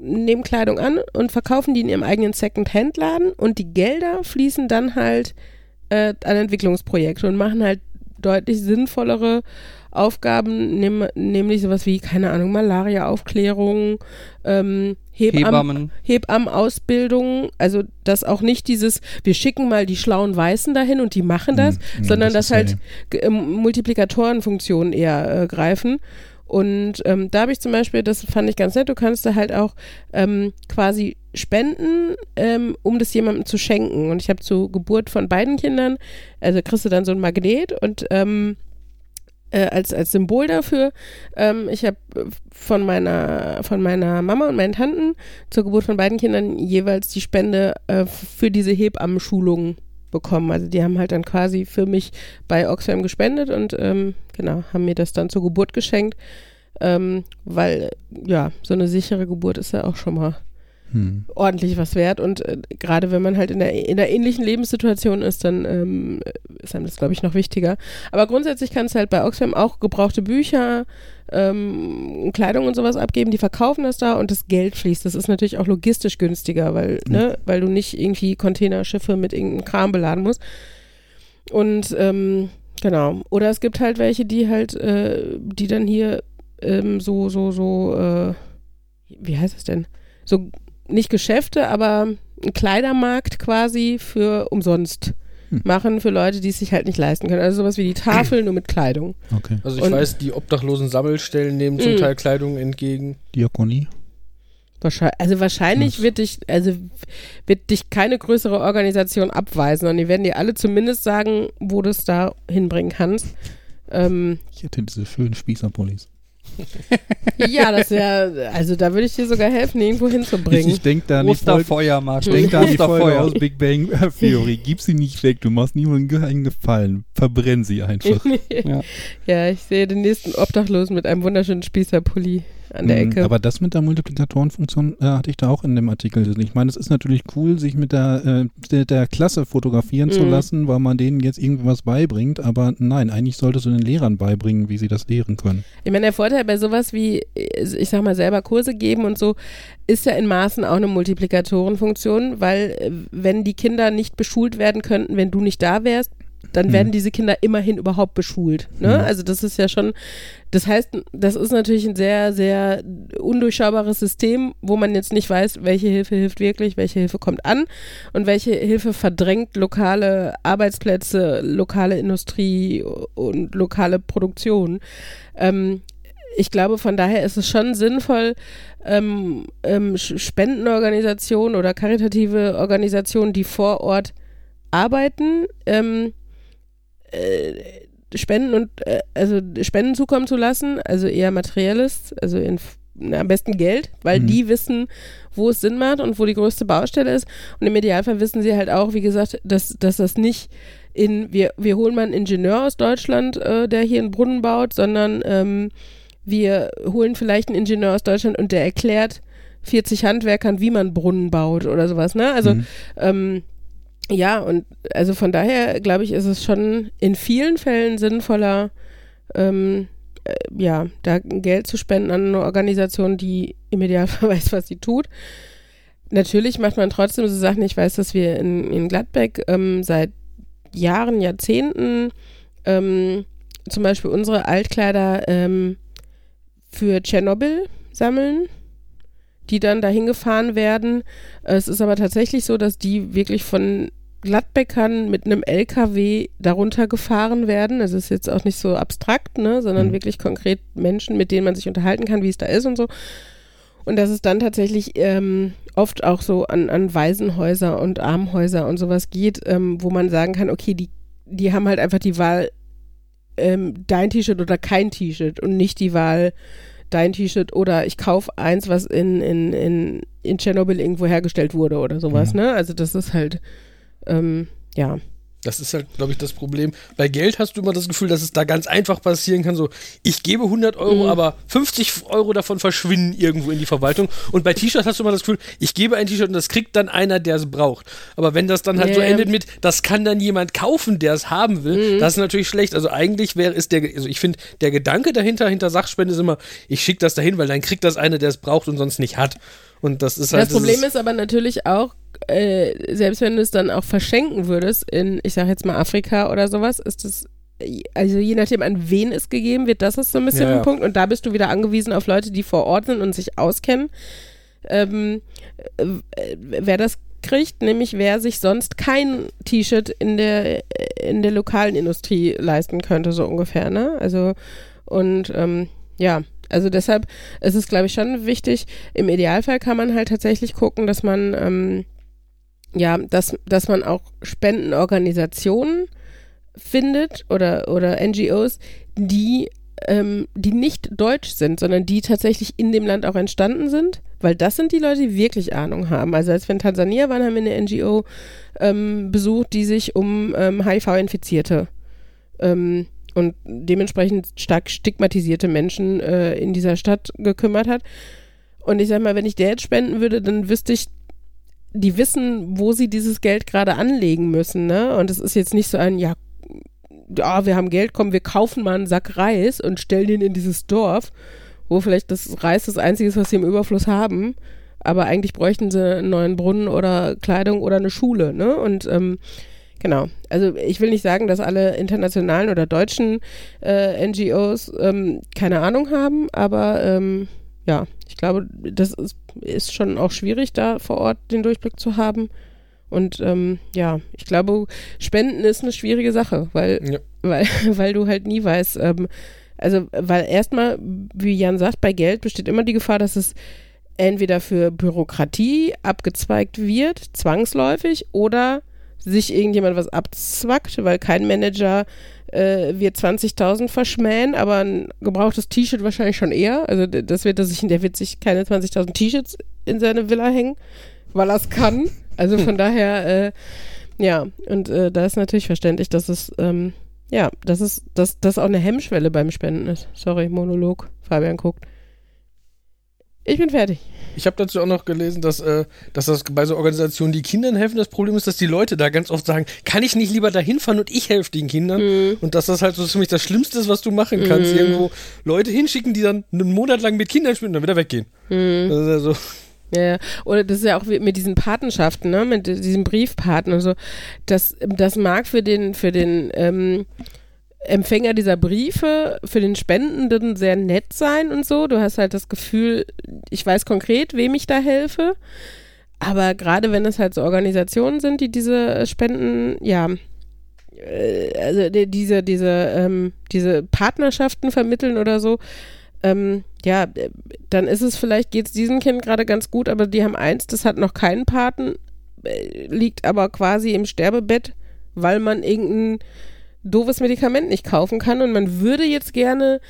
nehmen Kleidung an und verkaufen die in ihrem eigenen Second-Hand-Laden und die Gelder fließen dann halt äh, an Entwicklungsprojekte und machen halt deutlich sinnvollere Aufgaben, nehm, nämlich sowas wie, keine Ahnung, Malaria-Aufklärung, ähm, Hebammen, Hebammen. Hebammenausbildung, also dass auch nicht dieses, wir schicken mal die schlauen Weißen dahin und die machen das, Hm, sondern das dass halt ähm, Multiplikatorenfunktionen eher äh, greifen. Und ähm, da habe ich zum Beispiel, das fand ich ganz nett, du kannst da halt auch ähm, quasi spenden, ähm, um das jemandem zu schenken. Und ich habe zur Geburt von beiden Kindern, also kriegst du dann so ein Magnet und ähm, äh, als, als Symbol dafür. Ähm, ich habe von meiner, von meiner Mama und meinen Tanten zur Geburt von beiden Kindern jeweils die Spende äh, für diese Hebammenschulung bekommen. Also die haben halt dann quasi für mich bei Oxfam gespendet und ähm, genau, haben mir das dann zur Geburt geschenkt. ähm, weil ja, so eine sichere Geburt ist ja auch schon mal Hm. ordentlich was wert und äh, gerade wenn man halt in der, in der ähnlichen Lebenssituation ist, dann ähm, ist einem das, glaube ich, noch wichtiger. Aber grundsätzlich kannst du halt bei Oxfam auch gebrauchte Bücher, ähm, Kleidung und sowas abgeben, die verkaufen das da und das Geld fließt. Das ist natürlich auch logistisch günstiger, weil, ne, weil du nicht irgendwie Containerschiffe mit irgendeinem Kram beladen musst. Und ähm, genau. Oder es gibt halt welche, die halt, äh, die dann hier ähm, so, so, so, äh, wie heißt es denn? So nicht Geschäfte, aber einen Kleidermarkt quasi für umsonst Hm. machen für Leute, die es sich halt nicht leisten können. Also sowas wie die Tafel, nur mit Kleidung. Okay. Also ich Und- weiß, die obdachlosen Sammelstellen nehmen zum Mm. Teil Kleidung entgegen. Diakonie. Wahrscheinlich, also wahrscheinlich Das- wird dich, also wird dich keine größere Organisation abweisen und die werden dir alle zumindest sagen, wo du es da hinbringen kannst. Ähm, Ich hätte diese schönen Spießerpullis. Ja, das wäre, also da würde ich dir sogar helfen, irgendwo Ich, hinzubringen. ich denke da an die Osterfeuer, Marc. ich denk da an die Folge Osterfeuer. aus Big Bang Theory. Gib sie nicht weg, du machst niemandem einen Gefallen. Verbrenn sie einfach. (laughs) Ja. ja, ich sehe den nächsten Obdachlosen mit einem wunderschönen Spießerpulli an der Mhm, Ecke. Aber das mit der Multiplikatorenfunktion äh, hatte ich da auch in dem Artikel. Ich meine, es ist natürlich cool, sich mit der, äh, der, der Klasse fotografieren zu Mhm. lassen, weil man denen jetzt irgendwie was beibringt. Aber nein, eigentlich solltest du den Lehrern beibringen, wie sie das lehren können. Ich meine, der Vorteil bei sowas wie, ich sag mal, selber Kurse geben und so, ist ja in Maßen auch eine Multiplikatorenfunktion, weil äh, wenn die Kinder nicht beschult werden könnten, wenn du nicht da wärst, dann Mhm. werden diese Kinder immerhin überhaupt beschult. Ne? Mhm. Also das ist ja schon, das heißt, das ist natürlich ein sehr, sehr undurchschaubares System, wo man jetzt nicht weiß, welche Hilfe hilft wirklich, welche Hilfe kommt an und welche Hilfe verdrängt lokale Arbeitsplätze, lokale Industrie und lokale Produktion. Ähm, ich glaube, von daher ist es schon sinnvoll, ähm, ähm, Spendenorganisationen oder karitative Organisationen, die vor Ort arbeiten, ähm, äh, Spenden und äh, also Spenden zukommen zu lassen, also eher materielles, also in, na, am besten Geld, weil Mhm. die wissen, wo es Sinn macht und wo die größte Baustelle ist. Und im Idealfall wissen sie halt auch, wie gesagt, dass, dass das nicht in, wir, wir holen mal einen Ingenieur aus Deutschland, äh, der hier einen Brunnen baut, sondern ähm, wir holen vielleicht einen Ingenieur aus Deutschland und der erklärt 40 Handwerkern, wie man Brunnen baut oder sowas, ne? Also Mhm. ähm, ja, und also von daher glaube ich, ist es schon in vielen Fällen sinnvoller, ähm, äh, ja, da Geld zu spenden an eine Organisation, die im Idealfall (laughs) weiß, was sie tut. Natürlich macht man trotzdem so Sachen. Ich weiß, dass wir in, in Gladbeck ähm, seit Jahren, Jahrzehnten ähm, zum Beispiel unsere Altkleider ähm, für Tschernobyl sammeln, die dann dahin gefahren werden. Es ist aber tatsächlich so, dass die wirklich von Gladbeckern mit einem LKW darunter gefahren werden. Das ist jetzt auch nicht so abstrakt, ne, sondern Mhm. wirklich konkret Menschen, mit denen man sich unterhalten kann, wie es da ist und so. Und dass es dann tatsächlich ähm, oft auch so an, an Waisenhäuser und Armenhäuser und sowas geht, ähm, wo man sagen kann, okay, die, die haben halt einfach die Wahl, ähm, dein T-Shirt oder kein T-Shirt und nicht die Wahl, dein T-Shirt oder ich kaufe eins, was in, in, in, in Tschernobyl irgendwo hergestellt wurde oder sowas, Ja. ne? Also das ist halt, ähm, ja. Das ist halt, glaube ich, das Problem. Bei Geld hast du immer das Gefühl, dass es da ganz einfach passieren kann. So, ich gebe 100 Euro, Mhm. aber 50 Euro davon verschwinden irgendwo in die Verwaltung. Und bei T-Shirts hast du immer das Gefühl, ich gebe ein T-Shirt und das kriegt dann einer, der es braucht. Aber wenn das dann halt so Ja. endet mit, das kann dann jemand kaufen, der es haben will, Mhm. das ist natürlich schlecht. Also eigentlich wäre ist der, also ich finde, der Gedanke dahinter, hinter Sachspende ist immer, ich schicke das dahin, weil dann kriegt das einer, der es braucht und sonst nicht hat. Und das ist halt Das Problem ist aber natürlich auch, äh, selbst wenn du es dann auch verschenken würdest in, ich sag jetzt mal Afrika oder sowas, ist es, also je nachdem an wen es gegeben wird, das ist so ein bisschen Ja, ja. ein Punkt. Und da bist du wieder angewiesen auf Leute, die vor Ort sind und sich auskennen. Ähm, äh, wer das kriegt, nämlich wer sich sonst kein T-Shirt in der, in der lokalen Industrie leisten könnte, so ungefähr, ne? Also, und ähm, ja, also deshalb ist es, glaube ich, schon wichtig. Im Idealfall kann man halt tatsächlich gucken, dass man, ähm, ja, dass, dass man auch Spendenorganisationen findet oder, oder NGOs, die, ähm, die nicht deutsch sind, sondern die tatsächlich in dem Land auch entstanden sind, weil das sind die Leute, die wirklich Ahnung haben. Also als wir in Tansania waren, haben wir eine NGO ähm, besucht, die sich um ähm, HIV-Infizierte ähm, und dementsprechend stark stigmatisierte Menschen äh, in dieser Stadt gekümmert hat. Und ich sag mal, wenn ich der jetzt spenden würde, dann wüsste ich, die wissen, wo sie dieses Geld gerade anlegen müssen, ne? Und es ist jetzt nicht so ein, ja, ja, wir haben Geld, komm, wir kaufen mal einen Sack Reis und stellen ihn in dieses Dorf, wo vielleicht das Reis das Einzige ist, was sie im Überfluss haben. Aber eigentlich bräuchten sie einen neuen Brunnen oder Kleidung oder eine Schule, ne? Und ähm, genau. Also ich will nicht sagen, dass alle internationalen oder deutschen äh, NGOs ähm, keine Ahnung haben, aber ähm, ja, ich glaube, das ist, ist schon auch schwierig, da vor Ort den Durchblick zu haben. Und ähm, ja, ich glaube, Spenden ist eine schwierige Sache, weil, Ja. weil, (laughs) weil du halt nie weißt, ähm, also, weil erstmal, wie Jan sagt, bei Geld besteht immer die Gefahr, dass es entweder für Bürokratie abgezweigt wird, zwangsläufig, oder sich irgendjemand was abzwackt, weil kein Manager äh, wird 20.000 verschmähen, aber ein gebrauchtes T-Shirt wahrscheinlich schon eher. Also das wird er sich, der wird sich keine 20.000 T-Shirts in seine Villa hängen, weil er es kann. Also von (laughs) daher, äh, ja, und äh, da ist natürlich verständlich, dass es, ähm, ja, dass es, dass das auch eine Hemmschwelle beim Spenden ist. Sorry, Monolog. Fabian guckt. Ich bin fertig. Ich habe dazu auch noch gelesen, dass, äh, dass das bei so Organisationen, die Kindern helfen, das Problem ist, dass die Leute da ganz oft sagen, kann ich nicht lieber dahin fahren und ich helfe den Kindern? Mhm. Und dass das halt so ziemlich das Schlimmste ist, was du machen kannst. Mhm. Irgendwo Leute hinschicken, die dann einen Monat lang mit Kindern spielen und dann wieder weggehen. Mhm. Das ist ja so. Ja. Oder das ist ja auch mit diesen Patenschaften, ne, mit diesen Briefpaten und so. Das, das mag für den, für den ähm, Empfänger dieser Briefe, für den Spendenden sehr nett sein und so. Du hast halt das Gefühl, ich weiß konkret, wem ich da helfe. Aber gerade wenn es halt so Organisationen sind, die diese Spenden, ja, äh, also die, diese, diese, ähm, diese Partnerschaften vermitteln oder so, ähm, ja, dann ist es vielleicht, geht es diesem Kind gerade ganz gut, aber die haben eins, das hat noch keinen Paten, äh, liegt aber quasi im Sterbebett, weil man irgendein doofes Medikament nicht kaufen kann und man würde jetzt gerne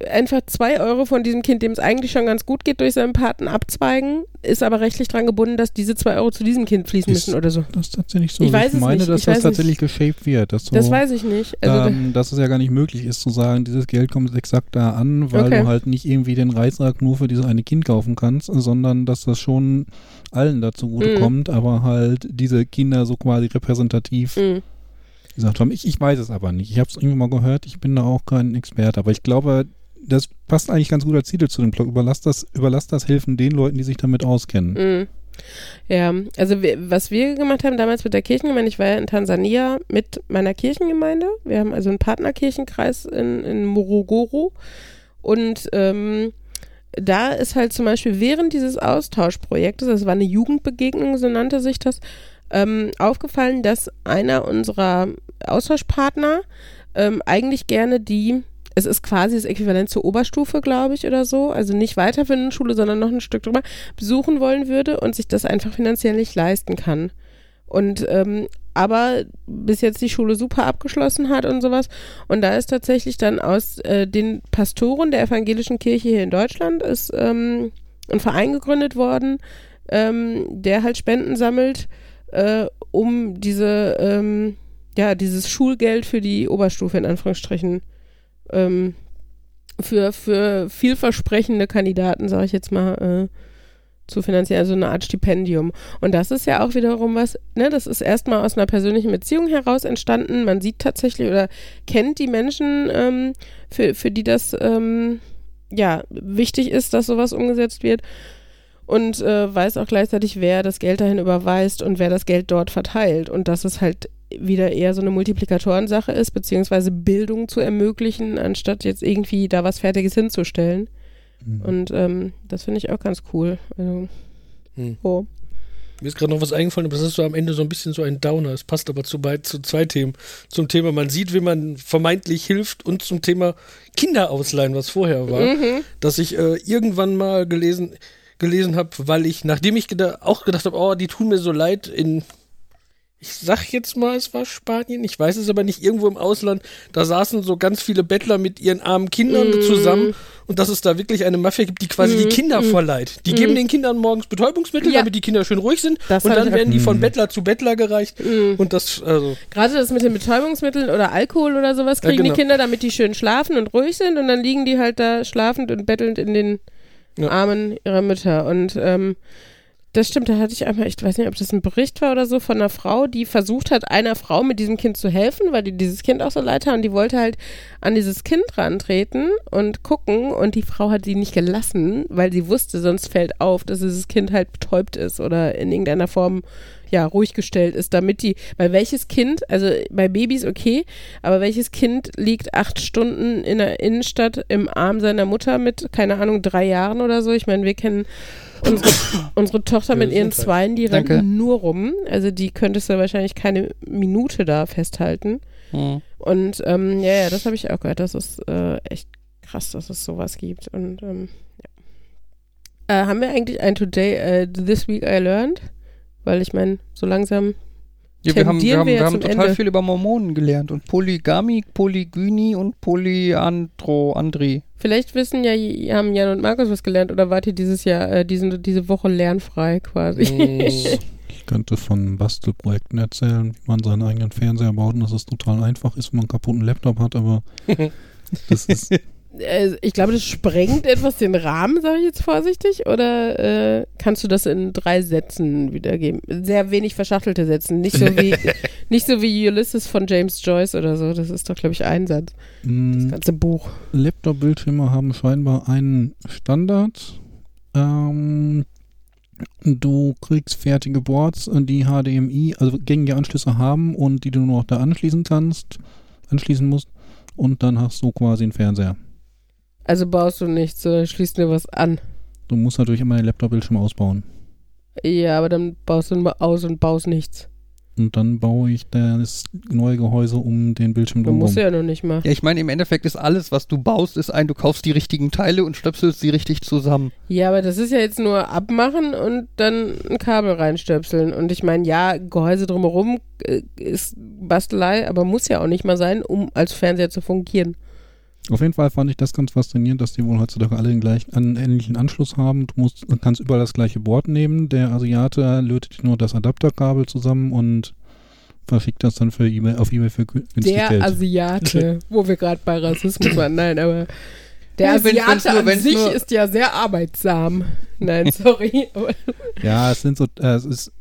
äh, einfach zwei Euro von diesem Kind, dem es eigentlich schon ganz gut geht, durch seinen Paten abzweigen, ist aber rechtlich dran gebunden, dass diese zwei Euro zu diesem Kind fließen Ist- müssen oder so. Das ist tatsächlich so. Ich weiß es meine, nicht, dass ich das weiß tatsächlich geshaped wird. Dass, du, Das weiß ich nicht. Also, ähm, dass es ja gar nicht möglich ist zu sagen, dieses Geld kommt exakt da an, weil Okay. du halt nicht irgendwie den Reissack nur für dieses eine Kind kaufen kannst, sondern dass das schon allen dazu Mhm. kommt, aber halt diese Kinder so quasi repräsentativ mh. Gesagt haben. Ich, ich weiß es aber nicht. Ich habe es irgendwie mal gehört, ich bin da auch kein Experte, aber ich glaube, das passt eigentlich ganz gut als Titel zu dem Blog. Überlass das, überlass das helfen den Leuten, die sich damit auskennen. Mhm. Ja, also was wir gemacht haben damals mit der Kirchengemeinde, ich war ja in Tansania mit meiner Kirchengemeinde. Wir haben also einen Partnerkirchenkreis in, in Morogoro und ähm, da ist halt zum Beispiel während dieses Austauschprojektes, das war eine Jugendbegegnung, so nannte sich das, ähm, aufgefallen, dass einer unserer Austauschpartner ähm, eigentlich gerne die, es ist quasi das Äquivalent zur Oberstufe, glaube ich, oder so, also nicht weiterführende Schule, sondern noch ein Stück drüber, besuchen wollen würde und sich das einfach finanziell nicht leisten kann. Und ähm, aber bis jetzt die Schule super abgeschlossen hat und sowas. Und da ist tatsächlich dann aus äh, den Pastoren der evangelischen Kirche hier in Deutschland ist ähm, ein Verein gegründet worden, ähm, der halt Spenden sammelt, äh, um diese, ähm, ja, dieses Schulgeld für die Oberstufe in Anführungsstrichen ähm, für, für vielversprechende Kandidaten, sage ich jetzt mal, äh, zu finanzieren, also eine Art Stipendium. Und das ist ja auch wiederum was, ne, das ist erstmal aus einer persönlichen Beziehung heraus entstanden. Man sieht tatsächlich oder kennt die Menschen, ähm, für, für die das ähm, ja wichtig ist, dass sowas umgesetzt wird. Und äh, weiß auch gleichzeitig, wer das Geld dahin überweist und wer das Geld dort verteilt. Und dass es halt wieder eher so eine Multiplikatorensache ist, beziehungsweise Bildung zu ermöglichen, anstatt jetzt irgendwie da was Fertiges hinzustellen. Mhm. Und ähm, das finde ich auch ganz cool. Also, Hm. oh. Mir ist gerade noch was eingefallen, aber das ist so am Ende so ein bisschen so ein Downer. Es passt aber zu, zu zwei Themen. Zum Thema, man sieht, wie man vermeintlich hilft und zum Thema Kinder ausleihen, was vorher war. Mhm. Dass ich äh, irgendwann mal gelesen, gelesen habe, weil ich, nachdem ich geda auch gedacht habe, oh, die tun mir so leid in ich sag jetzt mal, es war Spanien, ich weiß es aber nicht, irgendwo im Ausland, da saßen so ganz viele Bettler mit ihren armen Kindern Mm. zusammen und dass es da wirklich eine Mafia gibt, die quasi die Mm, Kinder mm. verleiht. Die geben den Kindern morgens Betäubungsmittel, Ja. damit die Kinder schön ruhig sind Das und dann werden die von Mm. Bettler zu Bettler gereicht Mhm. und das, also, Gerade das mit den Betäubungsmitteln oder Alkohol oder sowas Ja, kriegen genau. die Kinder, damit die schön schlafen und ruhig sind und dann liegen die halt da schlafend und bettelnd in den Ja. Armen ihrer Mütter. Und ähm, das stimmt, da hatte ich einmal, ich weiß nicht, ob das ein Bericht war oder so, von einer Frau, die versucht hat, einer Frau mit diesem Kind zu helfen, weil die dieses Kind auch so leid hat und die wollte halt an dieses Kind rantreten und gucken und die Frau hat sie nicht gelassen, weil sie wusste, sonst fällt auf, dass dieses Kind halt betäubt ist oder in irgendeiner Form ja, ruhig gestellt ist, damit die, weil welches Kind, also bei Babys okay, aber welches Kind liegt acht Stunden in der Innenstadt im Arm seiner Mutter mit, keine Ahnung, drei Jahren oder so? Ich meine, wir kennen unsere, (coughs) unsere Tochter mit ihren. Zweien, die Danke. rennt nur rum. Also die könntest du wahrscheinlich keine Minute da festhalten. Hm. Und ähm, ja, ja, das habe ich auch gehört. Das ist äh, echt krass, dass es sowas gibt. Und ähm, ja. Äh, haben wir eigentlich ein Today, äh, This Week I Learned? Weil ich meine, so langsam. Ja, wir haben, wir haben, wir wir ja haben zum total Ende. viel über Mormonen gelernt und Polygamie, Polygynie und Polyandroandrie. Vielleicht wissen ja, haben Jan und Markus was gelernt oder wart ihr dieses Jahr, äh, diesen, diese Woche lernfrei quasi? mm, (laughs) Ich könnte von Bastelprojekten erzählen, wie man seinen eigenen Fernseher baut und dass es total einfach ist, wenn man einen kaputten Laptop hat, aber (laughs) das ist, Äh, ich glaube, das sprengt etwas den Rahmen, sage ich jetzt vorsichtig. Oder äh, kannst du das in drei Sätzen wiedergeben? Sehr wenig verschachtelte Sätzen. Nicht so wie, (laughs) nicht so wie Ulysses von James Joyce oder so. Das ist doch, glaube ich, ein Satz. Das mh, ganze Buch. Laptop-Bildschirme haben scheinbar einen Standard. Ähm, du kriegst fertige Boards, die HDMI, also gängige Anschlüsse haben und die du nur noch da anschließen kannst, anschließen musst. Und dann hast du quasi einen Fernseher. Also baust du nichts, sondern schließt dir was an. Du musst natürlich immer den Laptop-Bildschirm ausbauen. Ja, aber dann baust du nur aus und baust nichts. Und dann baue ich das neue Gehäuse um den Bildschirm Du musst drumherum. ja noch nicht mal. Ja, ich meine, im Endeffekt ist alles, was du baust, ist ein, du kaufst die richtigen Teile und stöpselst sie richtig zusammen. Ja, aber das ist ja jetzt nur abmachen und dann ein Kabel reinstöpseln. Und ich meine, ja, Gehäuse drumherum äh, ist Bastelei, aber muss ja auch nicht mal sein, um als Fernseher zu fungieren. Auf jeden Fall fand ich das ganz faszinierend, dass die wohl heutzutage alle den gleichen, einen ähnlichen Anschluss haben. Du musst, kannst überall das gleiche Board nehmen. Der Asiate lötet nur das Adapterkabel zusammen und verschickt das dann für eBay, auf eBay für gü- günstig Der Geld. Asiate, wo wir gerade bei Rassismus waren. Nein, aber der Ja, Asiate wenn's nur- an sich nur- ist ja sehr arbeitsam. Nein, (laughs) sorry. ja, es sind so, äh, es ist,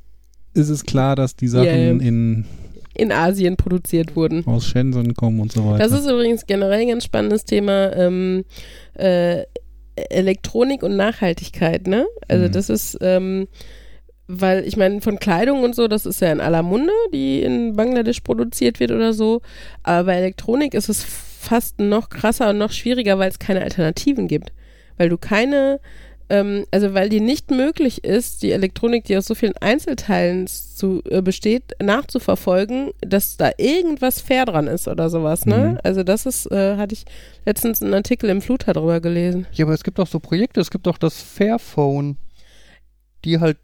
ist es klar, dass die Sachen Ja, ja. in, In Asien produziert wurden. aus Shenzhen kommen und so weiter. Das ist übrigens generell ein ganz spannendes Thema. Ähm, äh, Elektronik und Nachhaltigkeit, ne? Also Mhm. das ist, ähm, weil ich meine, von Kleidung und so, das ist ja in aller Munde, die in Bangladesch produziert wird oder so. Aber bei Elektronik ist es fast noch krasser und noch schwieriger, weil es keine Alternativen gibt. Weil du keine, ähm, also weil dir nicht möglich ist, die Elektronik, die aus so vielen Einzelteilen zu, äh, besteht, nachzuverfolgen, dass da irgendwas fair dran ist oder sowas, ne? Mhm. Also das ist, äh, hatte ich letztens einen Artikel im Fluter drüber gelesen. Ja, aber es gibt auch so Projekte, es gibt auch das Fairphone, die halt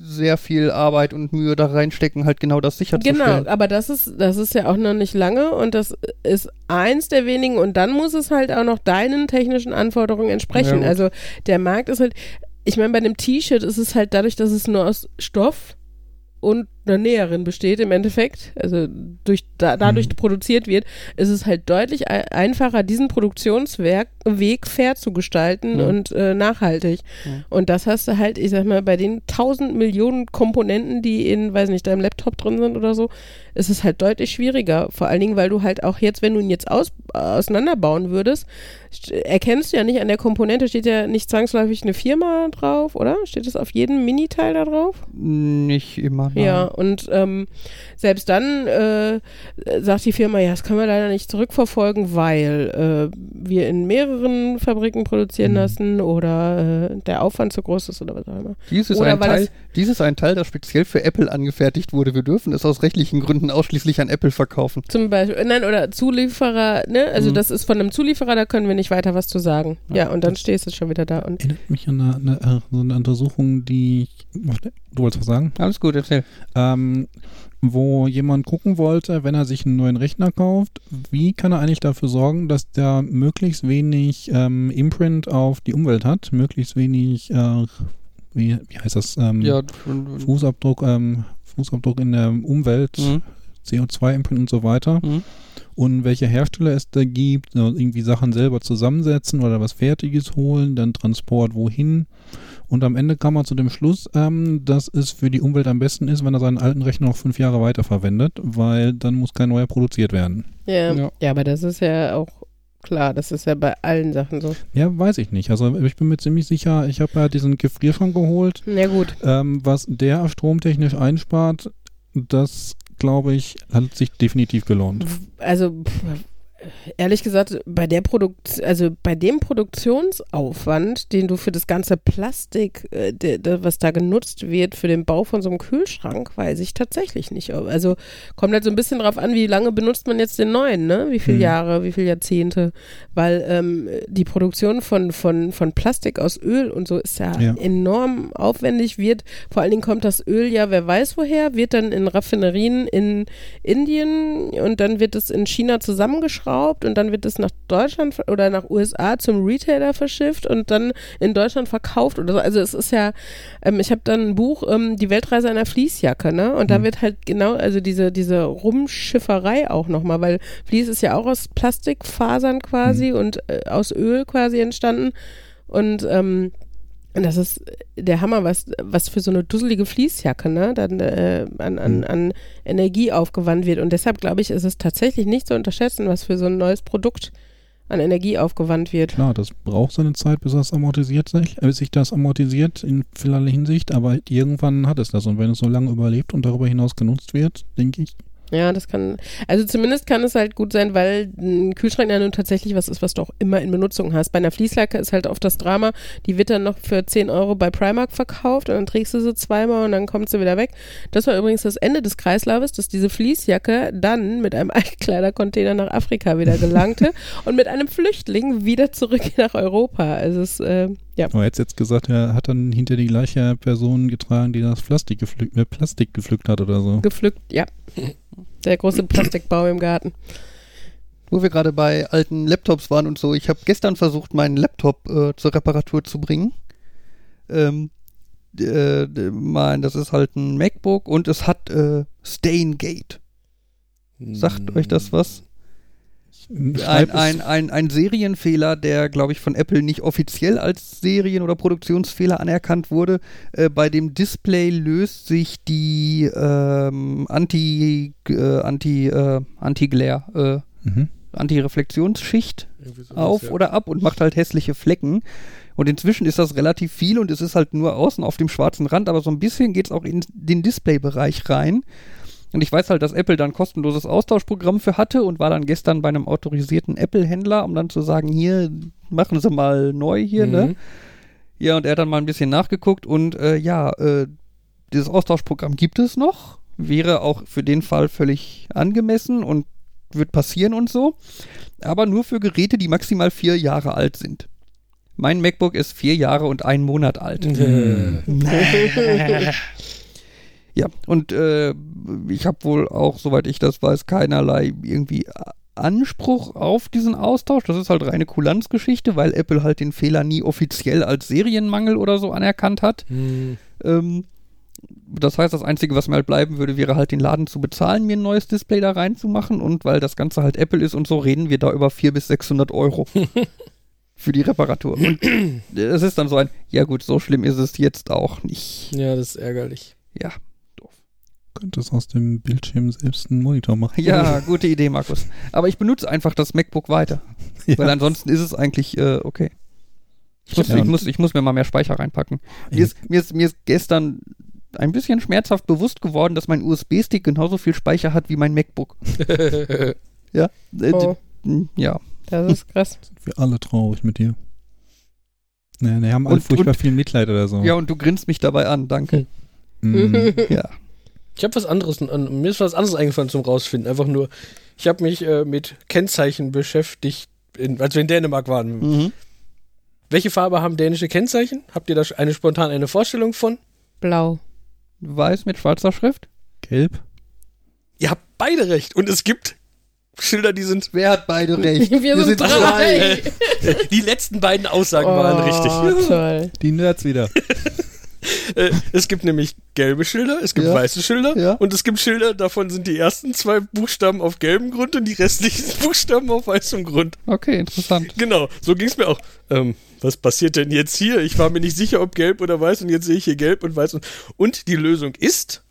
sehr viel Arbeit und Mühe da reinstecken, halt genau das sicherzustellen. Genau, aber das ist, das ist ja auch noch nicht lange und das ist eins der wenigen und dann muss es halt auch noch deinen technischen Anforderungen entsprechen. Ja, also der Markt ist halt, ich meine, bei einem T-Shirt ist es halt dadurch, dass es nur aus Stoff und einer Näherin besteht im Endeffekt, also durch, da, dadurch Mhm. produziert wird, ist es halt deutlich ei- einfacher, diesen Produktionsweg Weg fair zu gestalten Ja. und äh, nachhaltig. Ja. Und das hast du halt, ich sag mal, bei den tausend Millionen Komponenten, die in, weiß nicht, deinem Laptop drin sind oder so, ist es halt deutlich schwieriger. Vor allen Dingen, weil du halt auch jetzt, wenn du ihn jetzt aus, auseinanderbauen würdest, st- erkennst du ja nicht an der Komponente, steht ja nicht zwangsläufig eine Firma drauf, oder? Steht es auf jedem Miniteil da drauf? Nicht immer. Nein. Ja, und ähm, selbst dann äh, sagt die Firma, ja, das können wir leider nicht zurückverfolgen, weil äh, wir in mehreren Fabriken produzieren Mhm. lassen oder äh, der Aufwand zu groß ist oder was auch immer. Dies ist, Oder ein Teil, das- dies ist ein Teil, das speziell für Apple angefertigt wurde. Wir dürfen es aus rechtlichen Gründen ausschließlich an Apple verkaufen. Zum Beispiel, äh, nein, oder Zulieferer, ne? Also Mhm. das ist von einem Zulieferer, da können wir nicht weiter was zu sagen. Ja, und dann stehst du schon wieder da und Erinnert mich an eine, eine, äh, so eine Untersuchung, die ich, du wolltest was sagen? Alles gut, erzähl. Äh, ähm, wo jemand gucken wollte, wenn er sich einen neuen Rechner kauft, wie kann er eigentlich dafür sorgen, dass der möglichst wenig ähm, Imprint auf die Umwelt hat, möglichst wenig, äh, wie, wie heißt das, ähm, Ja, Fußabdruck, ähm, Fußabdruck in der Umwelt, Mhm. CO2-Imprint und so weiter. Mhm. Und welche Hersteller es da gibt, irgendwie Sachen selber zusammensetzen oder was Fertiges holen, dann Transport wohin. Und am Ende kam man zu dem Schluss, ähm, dass es für die Umwelt am besten ist, wenn er seinen alten Rechner noch fünf Jahre weiterverwendet, weil dann muss kein neuer produziert werden. Ja. Ja. ja, aber das ist ja auch klar, das ist ja bei allen Sachen so. Ja, weiß ich nicht. Also ich bin mir ziemlich sicher, ich habe ja diesen Gefrierschrank geholt, Na gut. ähm, was der stromtechnisch einspart, das glaube ich, hat sich definitiv gelohnt. Also pff, ehrlich gesagt, bei der Produkt, also bei dem Produktionsaufwand, den du für das ganze Plastik, äh, de, de, was da genutzt wird für den Bau von so einem Kühlschrank, weiß ich tatsächlich nicht. Also kommt halt so ein bisschen drauf an, wie lange benutzt man jetzt den neuen, ne? Wie viele Mhm. Jahre, wie viele Jahrzehnte? Weil ähm, die Produktion von, von, von Plastik aus Öl und so ist ja, Ja. enorm aufwendig, wird, vor allen Dingen kommt das Öl ja, wer weiß woher, wird dann in Raffinerien in Indien und dann wird es in China zusammengeschraubt und dann wird es nach Deutschland oder nach USA zum Retailer verschifft und dann in Deutschland verkauft oder so. Also es ist ja, ähm, ich habe dann ein Buch, ähm, Die Weltreise einer Fließjacke, ne? Und da Mhm. wird halt genau, also diese, diese Rumschifferei auch nochmal, weil Vlies ist ja auch aus Plastikfasern quasi und äh, aus Öl quasi entstanden. Und ähm, und das ist der Hammer, was, was für so eine dusselige Fließjacke, ne, dann äh, an, an, Mhm. an Energie aufgewandt wird. Und deshalb glaube ich, ist es tatsächlich nicht zu unterschätzen, was für so ein neues Produkt an Energie aufgewandt wird. Klar, das braucht seine Zeit, bis das amortisiert sich, äh, bis sich das amortisiert in vielerlei Hinsicht, aber irgendwann hat es das. Und wenn es so lange überlebt und darüber hinaus genutzt wird, denke ich, Ja, das kann, also zumindest kann es halt gut sein, weil ein Kühlschrank ja nun tatsächlich was ist, was du auch immer in Benutzung hast. Bei einer Fließlacke ist halt oft das Drama, die wird dann noch für 10 Euro bei Primark verkauft und dann trägst du sie zweimal und dann kommt sie wieder weg. Das war übrigens das Ende des Kreislaufes, dass diese Fließjacke dann mit einem (laughs) Altkleidercontainer nach Afrika wieder gelangte (laughs) und mit einem Flüchtling wieder zurück nach Europa. Also es, äh, ja. aber jetzt jetzt gesagt, er hat dann hinter die gleiche Person getragen, die das Plastik gepflückt, äh, Plastik gepflückt hat oder so. Gepflückt, ja. Der große Plastikbaum im Garten. Wo wir gerade bei alten Laptops waren und so, ich habe gestern versucht, meinen Laptop äh, zur Reparatur zu bringen. Ähm, äh, mein, das ist halt ein MacBook und es hat äh, Staingate. Sagt euch das was? Ein, ein, ein, ein Serienfehler, der, glaube ich, von Apple nicht offiziell als Serien- oder Produktionsfehler anerkannt wurde. Äh, bei dem Display löst sich die ähm, Anti, äh, Anti, äh, Anti-Glare, Mhm. äh, Anti-Reflexionsschicht Irgendwie sowas, auf ja. oder ab und macht halt hässliche Flecken. Und inzwischen ist das relativ viel und es ist halt nur außen auf dem schwarzen Rand, aber so ein bisschen geht es auch in den Displaybereich rein. Und ich weiß halt, dass Apple da ein kostenloses Austauschprogramm für hatte und war dann gestern bei einem autorisierten Apple-Händler, um dann zu sagen, hier, machen Sie mal neu hier, ne? Mhm. Ja, und er hat dann mal ein bisschen nachgeguckt und äh, ja, äh, dieses Austauschprogramm gibt es noch, wäre auch für den Fall völlig angemessen und wird passieren und so, aber nur für Geräte, die maximal vier Jahre alt sind. Mein MacBook ist vier Jahre und ein Monat alt. (laughs) (laughs) Ja, und äh, ich habe wohl auch, soweit ich das weiß, keinerlei irgendwie Anspruch auf diesen Austausch. Das ist halt reine Kulanzgeschichte, weil Apple halt den Fehler nie offiziell als Serienmangel oder so anerkannt hat. Mhm. Ähm, das heißt, das Einzige, was mir halt bleiben würde, wäre halt den Laden zu bezahlen, mir ein neues Display da reinzumachen. Und weil das Ganze halt Apple ist und so, reden wir da über 400 bis 600 Euro (laughs) für die Reparatur. Und es ist dann so ein, ja gut, so schlimm ist es jetzt auch nicht. Ja, das ist ärgerlich. Ja, Könntest aus dem Bildschirm selbst einen Monitor machen. ja, (laughs) gute Idee, Markus. Aber ich benutze einfach das MacBook weiter, (laughs) Ja. weil ansonsten ist es eigentlich äh, okay. Ich muss, Ja, ich, muss, ich muss mir mal mehr Speicher reinpacken. Mir ist, mir, ist, mir ist gestern ein bisschen schmerzhaft bewusst geworden, dass mein USB-Stick genauso viel Speicher hat wie mein MacBook. (laughs) Ja, äh, Oh, d- ja. das ist krass. Sind wir alle traurig mit dir. Naja, die haben alle Und- furchtbar und- viel Mitleid oder so. Ja, und du grinst mich dabei an, danke. Mhm. Ja. Ich habe was anderes, an- mir ist was anderes eingefallen zum rausfinden. Einfach nur, ich habe mich äh, mit Kennzeichen beschäftigt, in, als wir in Dänemark waren. Mhm. Welche Farbe haben dänische Kennzeichen? Habt ihr da eine spontan eine Vorstellung von? Blau. Weiß mit schwarzer Schrift? gelb? Ihr habt beide recht. Und es gibt Schilder, die sind. Wer hat beide (laughs) recht? Wir sind drei. (laughs) Die letzten beiden Aussagen waren Oh, richtig. toll. Die Nerds wieder. (laughs) Äh, es gibt nämlich gelbe Schilder, es gibt Ja. weiße Schilder Ja. und es gibt Schilder, davon sind die ersten zwei Buchstaben auf gelbem Grund und die restlichen (laughs) Buchstaben auf weißem Grund. Okay, interessant. Genau, so ging es mir auch. Ähm, was passiert denn jetzt hier? Ich war mir nicht sicher, ob gelb oder weiß und jetzt sehe ich hier gelb und weiß. Und, und die Lösung ist,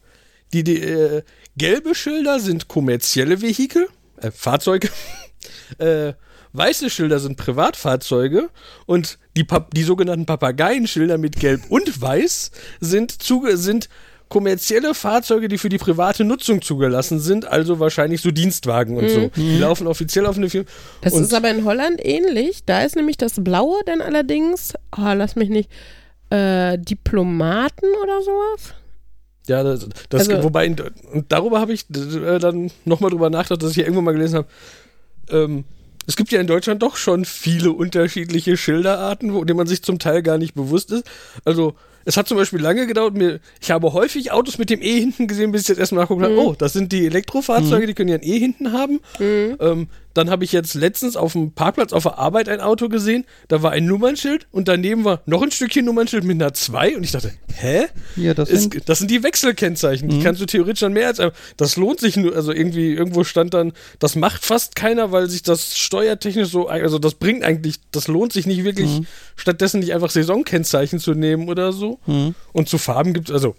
die, die äh, gelbe Schilder sind kommerzielle Vehikel, äh, Fahrzeuge. (laughs) äh, weiße Schilder sind Privatfahrzeuge und die, Pap die sogenannten Papageienschilder mit gelb und weiß sind, zuge sind kommerzielle Fahrzeuge, die für die private Nutzung zugelassen sind, also wahrscheinlich so Dienstwagen und so. Die laufen offiziell auf eine Firma. Das ist aber in Holland ähnlich. Da ist nämlich das Blaue dann allerdings, oh, lass mich nicht, äh, Diplomaten oder sowas. Ja, das, das Also- wobei, und darüber habe ich äh, dann nochmal drüber nachgedacht, dass ich ja irgendwann mal gelesen habe, ähm, es gibt ja in Deutschland doch schon viele unterschiedliche Schilderarten, wo denen man sich zum Teil gar nicht bewusst ist. Also, es hat zum Beispiel lange gedauert, mir, ich habe häufig Autos mit dem E hinten gesehen, bis ich jetzt erstmal nachgucken habe, oh, das sind die Elektrofahrzeuge, die können ja ein E hinten haben. Ähm, dann habe ich jetzt letztens auf dem Parkplatz auf der Arbeit ein Auto gesehen, da war ein Nummernschild und daneben war noch ein Stückchen Nummernschild mit einer 2 und ich dachte, hä? Ja, das Es, sind, das sind die Wechselkennzeichen. Die kannst du theoretisch dann mehr als. Das lohnt sich nur. Also irgendwie, irgendwo stand dann, das macht fast keiner, weil sich das steuertechnisch so. Also das bringt eigentlich, das lohnt sich nicht wirklich, stattdessen nicht einfach Saisonkennzeichen zu nehmen oder so. Und zu Farben gibt es, also.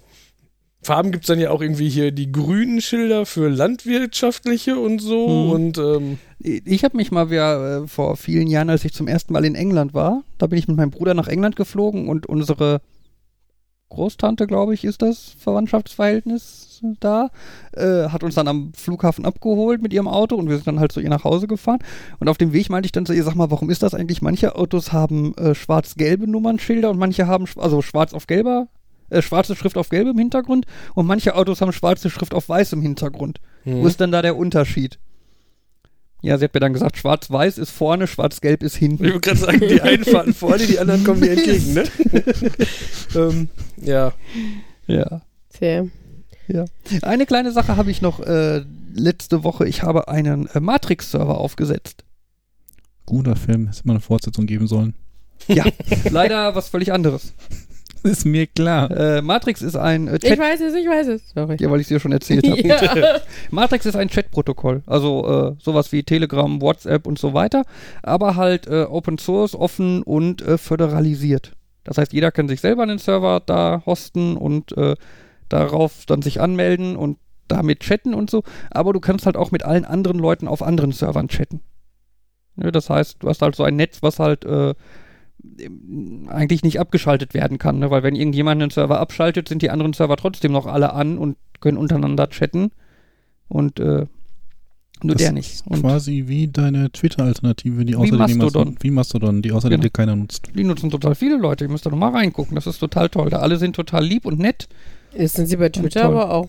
Farben gibt es dann ja auch irgendwie hier die grünen Schilder für landwirtschaftliche und so. Und ähm, ich habe mich mal wieder, äh, vor vielen Jahren, als ich zum ersten Mal in England war, da bin ich mit meinem Bruder nach England geflogen und unsere Großtante, glaube ich, ist das Verwandtschaftsverhältnis da, äh, hat uns dann am Flughafen abgeholt mit ihrem Auto und wir sind dann halt zu ihr nach Hause gefahren. Und auf dem Weg meinte ich dann zu ihr, sag mal, warum ist das eigentlich? Manche Autos haben äh, schwarz-gelbe Nummernschilder und manche haben, sch- also schwarz auf gelber, äh, schwarze Schrift auf gelbem Hintergrund und manche Autos haben schwarze Schrift auf weißem Hintergrund. Wo ist denn da der Unterschied? Ja, sie hat mir dann gesagt, schwarz-weiß ist vorne, schwarz-gelb ist hinten. ich würde gerade sagen, die einen fahren (laughs) vorne, die anderen kommen dir entgegen, ne? (laughs) ähm, ja. Ja. Tja. Ja. Eine kleine Sache habe ich noch äh, letzte Woche. Ich habe einen äh, Matrix-Server aufgesetzt. Guter Film, hätte mal eine Fortsetzung geben sollen. Ja, (laughs) leider was völlig anderes. (laughs) Ist mir klar. Äh, Matrix ist ein äh, Ich Chat. weiß es, ich weiß es. Sorry. Ja, weil ich es dir schon erzählt habe. (laughs) Ja. (laughs) Matrix ist ein Chatprotokoll. Also äh, sowas wie Telegram, WhatsApp und so weiter. Aber halt äh, Open Source, offen und äh, föderalisiert. Das heißt, jeder kann sich selber einen Server da hosten und äh, darauf dann sich anmelden und damit chatten und so. Aber du kannst halt auch mit allen anderen Leuten auf anderen Servern chatten. Ne, das heißt, du hast halt so ein Netz, was halt äh, eigentlich nicht abgeschaltet werden kann, ne? weil wenn irgendjemand einen Server abschaltet, sind die anderen Server trotzdem noch alle an und können untereinander chatten und äh, nur Das der nicht. Und Quasi wie deine Twitter-Alternative, die außerdem Mastodon. wie Mastodon, die außerdem Genau. keiner nutzt. die nutzen total viele Leute. Ihr müsst da noch mal reingucken. Das ist total toll. Da alle sind total lieb und nett. Jetzt sind sie bei Twitter aber auch.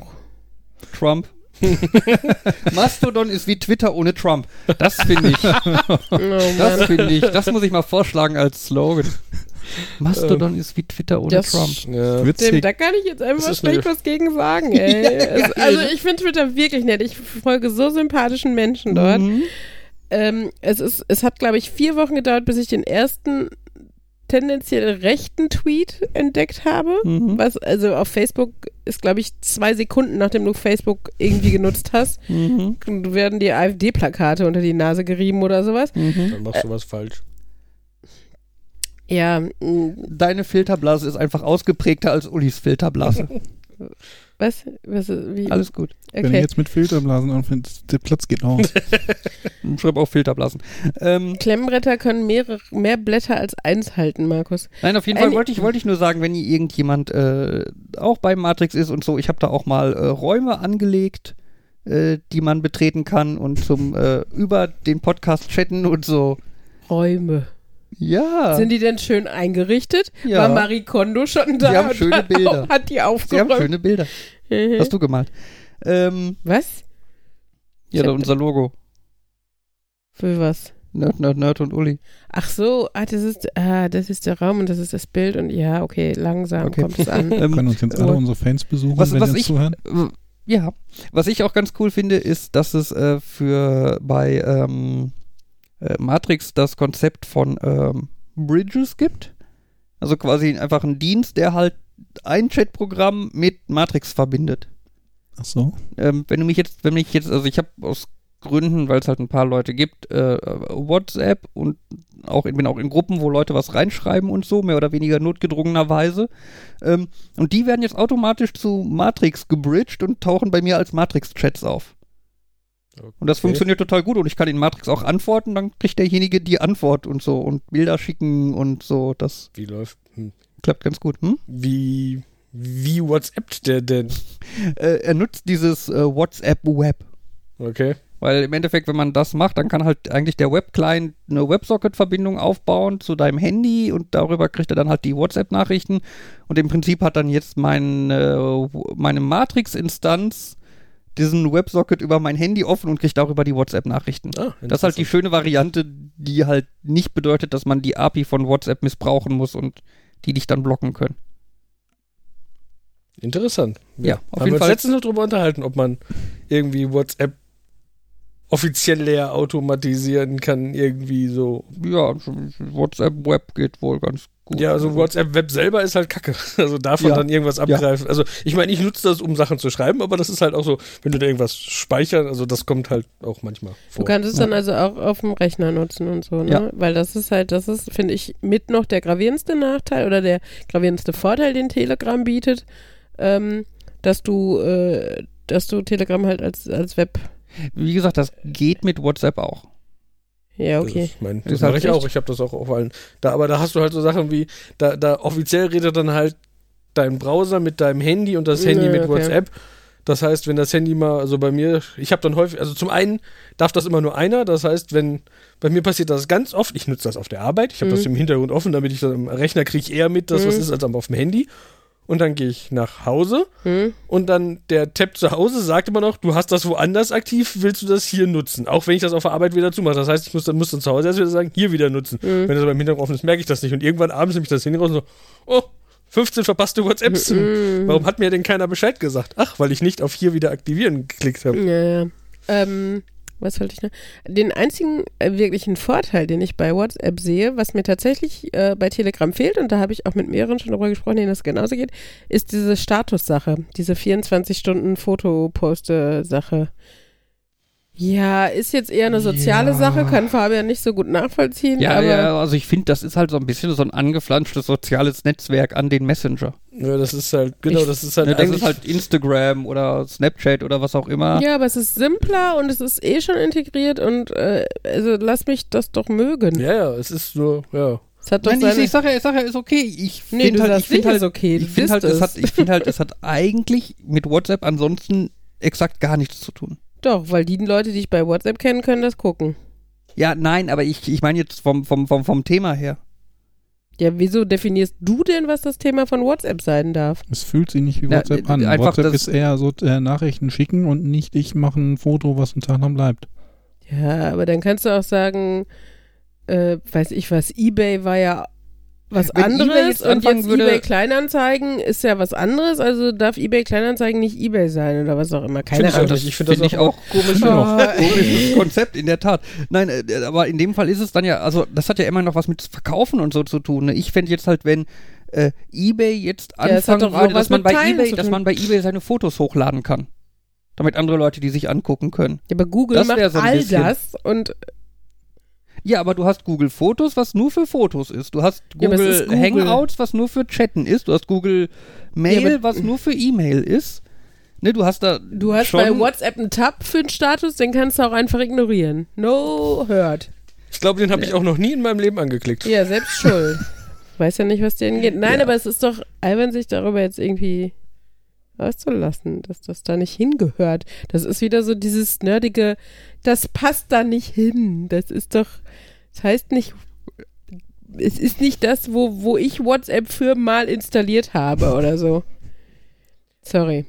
Trump. (laughs) Mastodon ist wie Twitter ohne Trump. Das finde ich. (laughs) Das finde ich. Das muss ich mal vorschlagen als Slogan. Mastodon ist wie Twitter ohne Das- Trump. ja. Hier- da kann ich jetzt einfach schlecht was gegen sagen, (laughs) ey. Es- also ich finde Twitter wirklich nett. Ich folge so sympathischen Menschen dort. Mhm. Ähm, es, ist, es hat, glaube ich, vier Wochen gedauert, bis ich den ersten tendenziell rechten Tweet entdeckt habe. Mhm. Was, also auf Facebook ist, glaube ich, zwei Sekunden, nachdem du Facebook irgendwie genutzt hast, Mhm. werden die AfD-Plakate unter die Nase gerieben oder sowas. Mhm. Dann machst du was falsch. Ja, Deine Filterblase ist einfach ausgeprägter als Ulis Filterblase. (laughs) was? was wie? Alles gut. Wenn ich Okay. jetzt mit Filterblasen anfängt, der Platz geht aus. (laughs) Schreib auch Filterblasen. Ähm, Klemmbretter können mehrere, mehr Blätter als eins halten, Markus. Nein, auf jeden Fall wollte ich, wollte ich nur sagen, wenn hier irgendjemand äh, auch bei Matrix ist und so, ich habe da auch mal äh, Räume angelegt, äh, die man betreten kann und zum äh, über den Podcast chatten und so. Räume. Ja, Sind die denn schön eingerichtet? Ja. War Marie Kondo schon da? haben und schöne hat, Bilder. Hat die sie haben aufgeräumt? schöne Bilder. Mhm. Hast du gemalt. Ähm, Was? ja, da unser Logo. Für was? Nerd, Nerd, Nerd und Uli. Ach so, ah, das ist, ah, das ist der Raum und das ist das Bild und ja, okay, langsam Okay. kommt es an. (laughs) Wir Ähm, können uns jetzt alle unsere Fans besuchen, was- wenn was sie uns ich- zuhören. Ja, was ich auch ganz cool finde, ist, dass es äh, für bei ähm, äh, Matrix das Konzept von ähm, Bridges gibt. Also quasi einfach ein Dienst, der halt ein Chatprogramm mit Matrix verbindet. Ach so. Ähm, wenn du mich jetzt, wenn ich jetzt, also ich habe aus Gründen, weil es halt ein paar Leute gibt, äh, WhatsApp und auch bin auch in Gruppen, wo Leute was reinschreiben und so, mehr oder weniger notgedrungenerweise. Ähm, und die werden jetzt automatisch zu Matrix gebridged und tauchen bei mir als Matrix-Chats auf. Und das Okay. funktioniert total gut und ich kann in Matrix auch antworten, dann kriegt derjenige die Antwort und so und Bilder schicken und so. Das Wie läuft? Hm. klappt ganz gut. Hm? Wie, wie WhatsAppt der denn? Äh, er nutzt dieses äh, WhatsApp Web. Okay. Weil im Endeffekt, wenn man das macht, dann kann halt eigentlich der Web-Client eine WebSocket-Verbindung aufbauen zu deinem Handy und darüber kriegt er dann halt die WhatsApp-Nachrichten. Und im Prinzip hat dann jetzt mein, äh, meine Matrix-Instanz diesen WebSocket über mein Handy offen und kriegt darüber die WhatsApp-Nachrichten. Ah, Das ist halt die schöne Variante, die halt nicht bedeutet, dass man die API von WhatsApp missbrauchen muss und die dich dann blocken können. Interessant. Ja, auf Haben jeden wir uns Fall. letztens noch drüber unterhalten, ob man irgendwie WhatsApp offiziell leer automatisieren kann, irgendwie so. Ja, WhatsApp Web geht wohl ganz gut. Ja, also WhatsApp Web selber ist halt kacke. (laughs) Also davon Ja. dann irgendwas abgreifen. Also ich meine, ich nutze das, um Sachen zu schreiben, aber das ist halt auch so, wenn du da irgendwas speichern, also das kommt halt auch manchmal Du vor. kannst es dann also auch auf dem Rechner nutzen und so, ne? Ja. Weil das ist halt, das ist, finde ich, mit noch der gravierendste Nachteil oder der gravierendste Vorteil, den Telegram bietet, ähm, dass du, äh, dass du Telegram halt als, als Web. Wie gesagt, das geht mit WhatsApp auch. Ja, Das okay. ist mein, das mache ich echt. auch. Ich habe das auch auf allen. Da, aber da hast du halt so Sachen wie, da, da offiziell redet dann halt dein Browser mit deinem Handy und das Handy Ja, mit okay. WhatsApp. Das heißt, wenn das Handy mal, also bei mir, ich habe dann häufig, also zum einen darf das immer nur einer, das heißt, wenn, bei mir passiert das ganz oft, ich nutze das auf der Arbeit, ich habe Mhm. das im Hintergrund offen, damit ich das am Rechner kriege eher mit, dass was Mhm. ist, als auf dem Handy. Und dann gehe ich nach Hause Hm? und dann der Tab zu Hause sagt immer noch, du hast das woanders aktiv, willst du das hier nutzen? Auch wenn ich das auf der Arbeit wieder zumache. Das heißt, ich muss dann, muss dann zu Hause erst wieder sagen, hier wieder nutzen. Mhm. Wenn das beim Hintergrund offen ist, merke ich das nicht. Und irgendwann abends nehme ich das Handy raus und so, oh, 15 verpasste WhatsApps. Mhm. Warum hat mir denn keiner Bescheid gesagt? Ach, weil ich nicht auf hier wieder aktivieren geklickt habe. Ja, ja. Ähm, was wollte ich noch? Den einzigen äh, wirklichen Vorteil, den ich bei WhatsApp sehe, was mir tatsächlich äh, bei Telegram fehlt, und da habe ich auch mit mehreren schon darüber gesprochen, denen das genauso geht, ist diese Statussache, diese 24-Stunden-Foto-Poste-Sache. Ja, ist jetzt eher eine soziale Ja. Sache, kann Fabian nicht so gut nachvollziehen, Ja, aber ja, also ich finde, das ist halt so ein bisschen so ein angeflanschtes soziales Netzwerk an den Messenger. Ja, das ist halt, genau, Ich- das ist halt Ne, das ist halt Instagram oder Snapchat oder was auch immer. ja, aber es ist simpler und es ist eh schon integriert und äh, also lass mich das doch mögen. ja, ja, es ist nur, ja. Es hat doch Nein, ich, seine ich sage ja, ich sag ja, ist okay. Ich Nee, finde halt, ich nicht, halt, okay, du ich finde halt, es hat, es. ich finde halt, es hat eigentlich mit WhatsApp ansonsten exakt gar nichts zu tun. Doch, weil die Leute, die ich bei WhatsApp kenne, können das gucken. Ja, nein, aber ich, ich meine jetzt vom, vom, vom, vom Thema her. Ja, wieso definierst du denn, was das Thema von WhatsApp sein darf? Es fühlt sich nicht wie Na, WhatsApp an. einfach WhatsApp ist eher so äh, Nachrichten schicken und nicht ich mache ein Foto, was einen Tag lang bleibt. Ja, aber dann kannst du auch sagen, äh, weiß ich was, Ebay war ja was Wenn anderes jetzt und jetzt würde- Ebay Kleinanzeigen ist ja was anderes, also darf Ebay Kleinanzeigen nicht Ebay sein oder was auch immer. Keine Ahnung. Ich finde das ich auch auch komisch. Oh, Komisches (laughs) (laughs) Konzept, in der Tat. Nein, äh, aber in dem Fall ist es dann ja, also das hat ja immer noch was mit Verkaufen und so zu tun. Ne? Ich fände jetzt halt, wenn äh, eBay jetzt Ja, anfangen auch würde, dass man, bei Teilen eBay, dass man bei eBay seine Fotos hochladen kann. Damit andere Leute die sich angucken können. Ja, aber Google Das macht so all bisschen- das und Ja, aber du hast Google Fotos, was nur für Fotos ist. Du hast Ja, Google, ist Google. Hangouts, was nur für Chatten ist. Du hast Google Mail, Ja, was nur für E-Mail ist. Ne, du hast da du hast schon bei WhatsApp einen Tab für den Status, den kannst du auch einfach ignorieren. No hurt. Ich glaube, den habe ich auch noch nie in meinem Leben angeklickt. Ja, selbst schuld. (laughs) Weiß ja nicht, was denen geht. Nein, Ja. aber es ist doch albern, sich darüber jetzt irgendwie auszulassen, dass das da nicht hingehört. Das ist wieder so dieses nerdige, das passt da nicht hin. Das ist doch, das heißt nicht, es ist nicht das, wo, wo ich WhatsApp für mal installiert habe oder so. Sorry.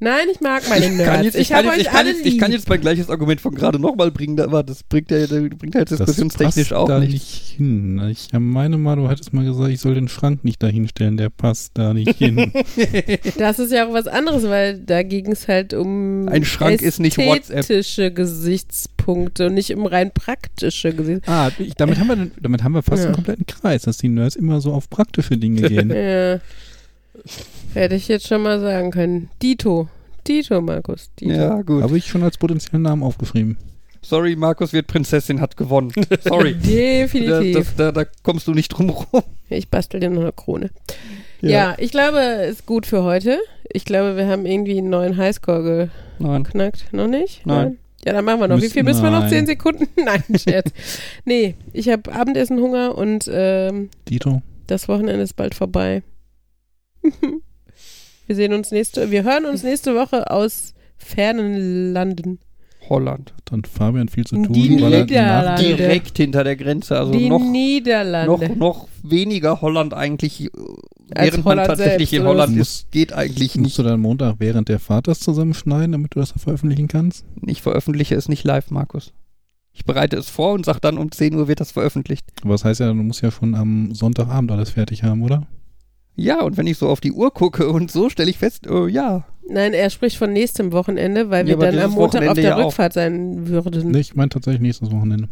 Nein, ich mag meine Ich Nerds. kann, jetzt, ich, ich kann jetzt, ich, kann jetzt, ich kann jetzt mein gleiches Argument von gerade nochmal bringen, aber das bringt ja, das bringt Das diskussionstechnisch auch da nicht. nicht hin. Ich meine mal, du hättest mal gesagt, ich soll den Schrank nicht dahin stellen, der passt da nicht hin. (laughs) Das ist ja auch was anderes, weil da ging es halt um Ein Schrank ist nicht WhatsApp. Gesichtspunkte und nicht um rein praktische Gesichtspunkte. ah, ich, damit, haben wir, damit haben wir fast Ja. einen kompletten Kreis, dass die Nerds immer so auf praktische Dinge gehen. (laughs) Ja. Hätte ich jetzt schon mal sagen können. Dito. Dito, Markus. Dito. Ja, gut. Habe ich schon als potenziellen Namen aufgeschrieben. Sorry, Markus wird Prinzessin, hat gewonnen. Sorry. (laughs) da, Definitiv. das, da, da kommst du nicht drum rum. Ich bastel dir noch eine Krone. Ja. ich glaube, ist gut für heute. Ich glaube, wir haben irgendwie einen neuen Highscore Nein. geknackt. Noch nicht? Nein. Ja, dann machen wir noch. Wie Müssen- viel müssen wir noch? nein. Zehn Sekunden? (laughs) Nein, Scherz. nee, ich habe Abendessen Hunger und ähm, Dito, das Wochenende ist bald vorbei. (laughs) wir sehen uns nächste, wir hören uns nächste Woche aus fernen Landen. Holland. hat dann Fabian viel zu tun, Die weil er. Direkt hinter der Grenze. Also Die noch, Niederlande. noch, noch weniger Holland eigentlich, äh, Als während man Holland tatsächlich selbst, in Holland ist. Geht eigentlich musst nicht. du dann Montag während der Fahrt das zusammenschneiden, damit du das da veröffentlichen kannst? Ich veröffentliche es nicht live, Markus. Ich bereite es vor und sage dann, um 10 Uhr wird das veröffentlicht. Aber das heißt ja, du musst ja schon am Sonntagabend alles fertig haben, oder? Ja, und wenn ich so auf die Uhr gucke und so, stelle ich fest, äh, ja. Nein, er spricht von nächstem Wochenende, weil Ja, wir dann am Montag auf der ja auch. Rückfahrt sein würden. Nee, ich meine tatsächlich nächstes Wochenende.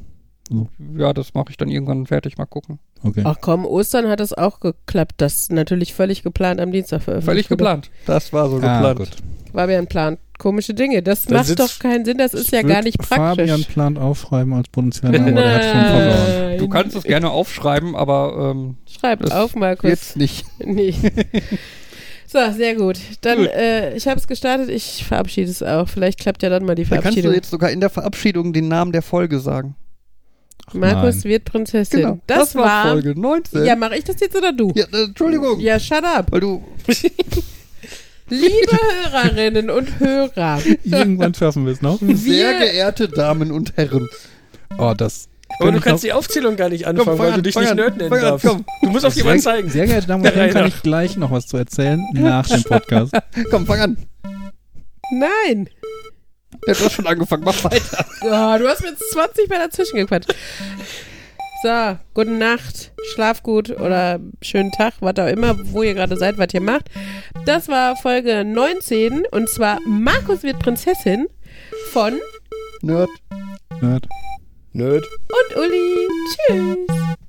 Ja, das mache ich dann irgendwann fertig. Mal gucken. Okay. Ach komm, Ostern hat es auch geklappt. Das ist natürlich völlig geplant am Dienstag veröffentlicht. Völlig wurde. geplant. Das war so Ah, geplant. gut. War ja ein Plan. Komische Dinge. Das Da macht doch keinen Sinn. Das ist ja gar nicht praktisch. Fabian plant aufschreiben als potenzieller Name, aber der hat schon verloren. Nein. Du kannst es gerne aufschreiben, aber ähm, Schreibt das auf, Markus. jetzt nicht. (laughs) Nee. (laughs) So, sehr gut. Dann, Gut. äh, ich habe es gestartet. Ich verabschiede es auch. Vielleicht klappt ja dann mal die Da kannst du Verabschiedung. jetzt sogar in der Verabschiedung den Namen der Folge sagen. Ach, Markus nein. wird Prinzessin. Genau. Das, war. Folge 19. Ja, mache ich das jetzt oder du? Ja, äh, Entschuldigung. Ja, shut up. Weil du. (laughs) Liebe Hörerinnen und Hörer, Irgendwann schaffen wir es noch. Sehr geehrte Damen und Herren. Oh, das. Aber du kannst noch- die Aufzählung gar nicht anfangen, fang weil an, du dich nicht an, Nerd nennen an, darfst. komm. Du musst auf jemanden zeigen. sehr geehrte Damen und Herren, kann ich gleich noch was zu erzählen nach dem Podcast. (laughs) Komm, fang an. nein. Ja, du hast schon angefangen. Mach weiter. Oh, (laughs) du hast mir jetzt 20 Mal dazwischen gequatscht. So, gute Nacht, schlaf gut oder schönen Tag, was auch immer, wo ihr gerade seid, was ihr macht. Das war Folge 19 und zwar Markus wird Prinzessin von Nerd. Nerd. Nerd. und Uli. Tschüss.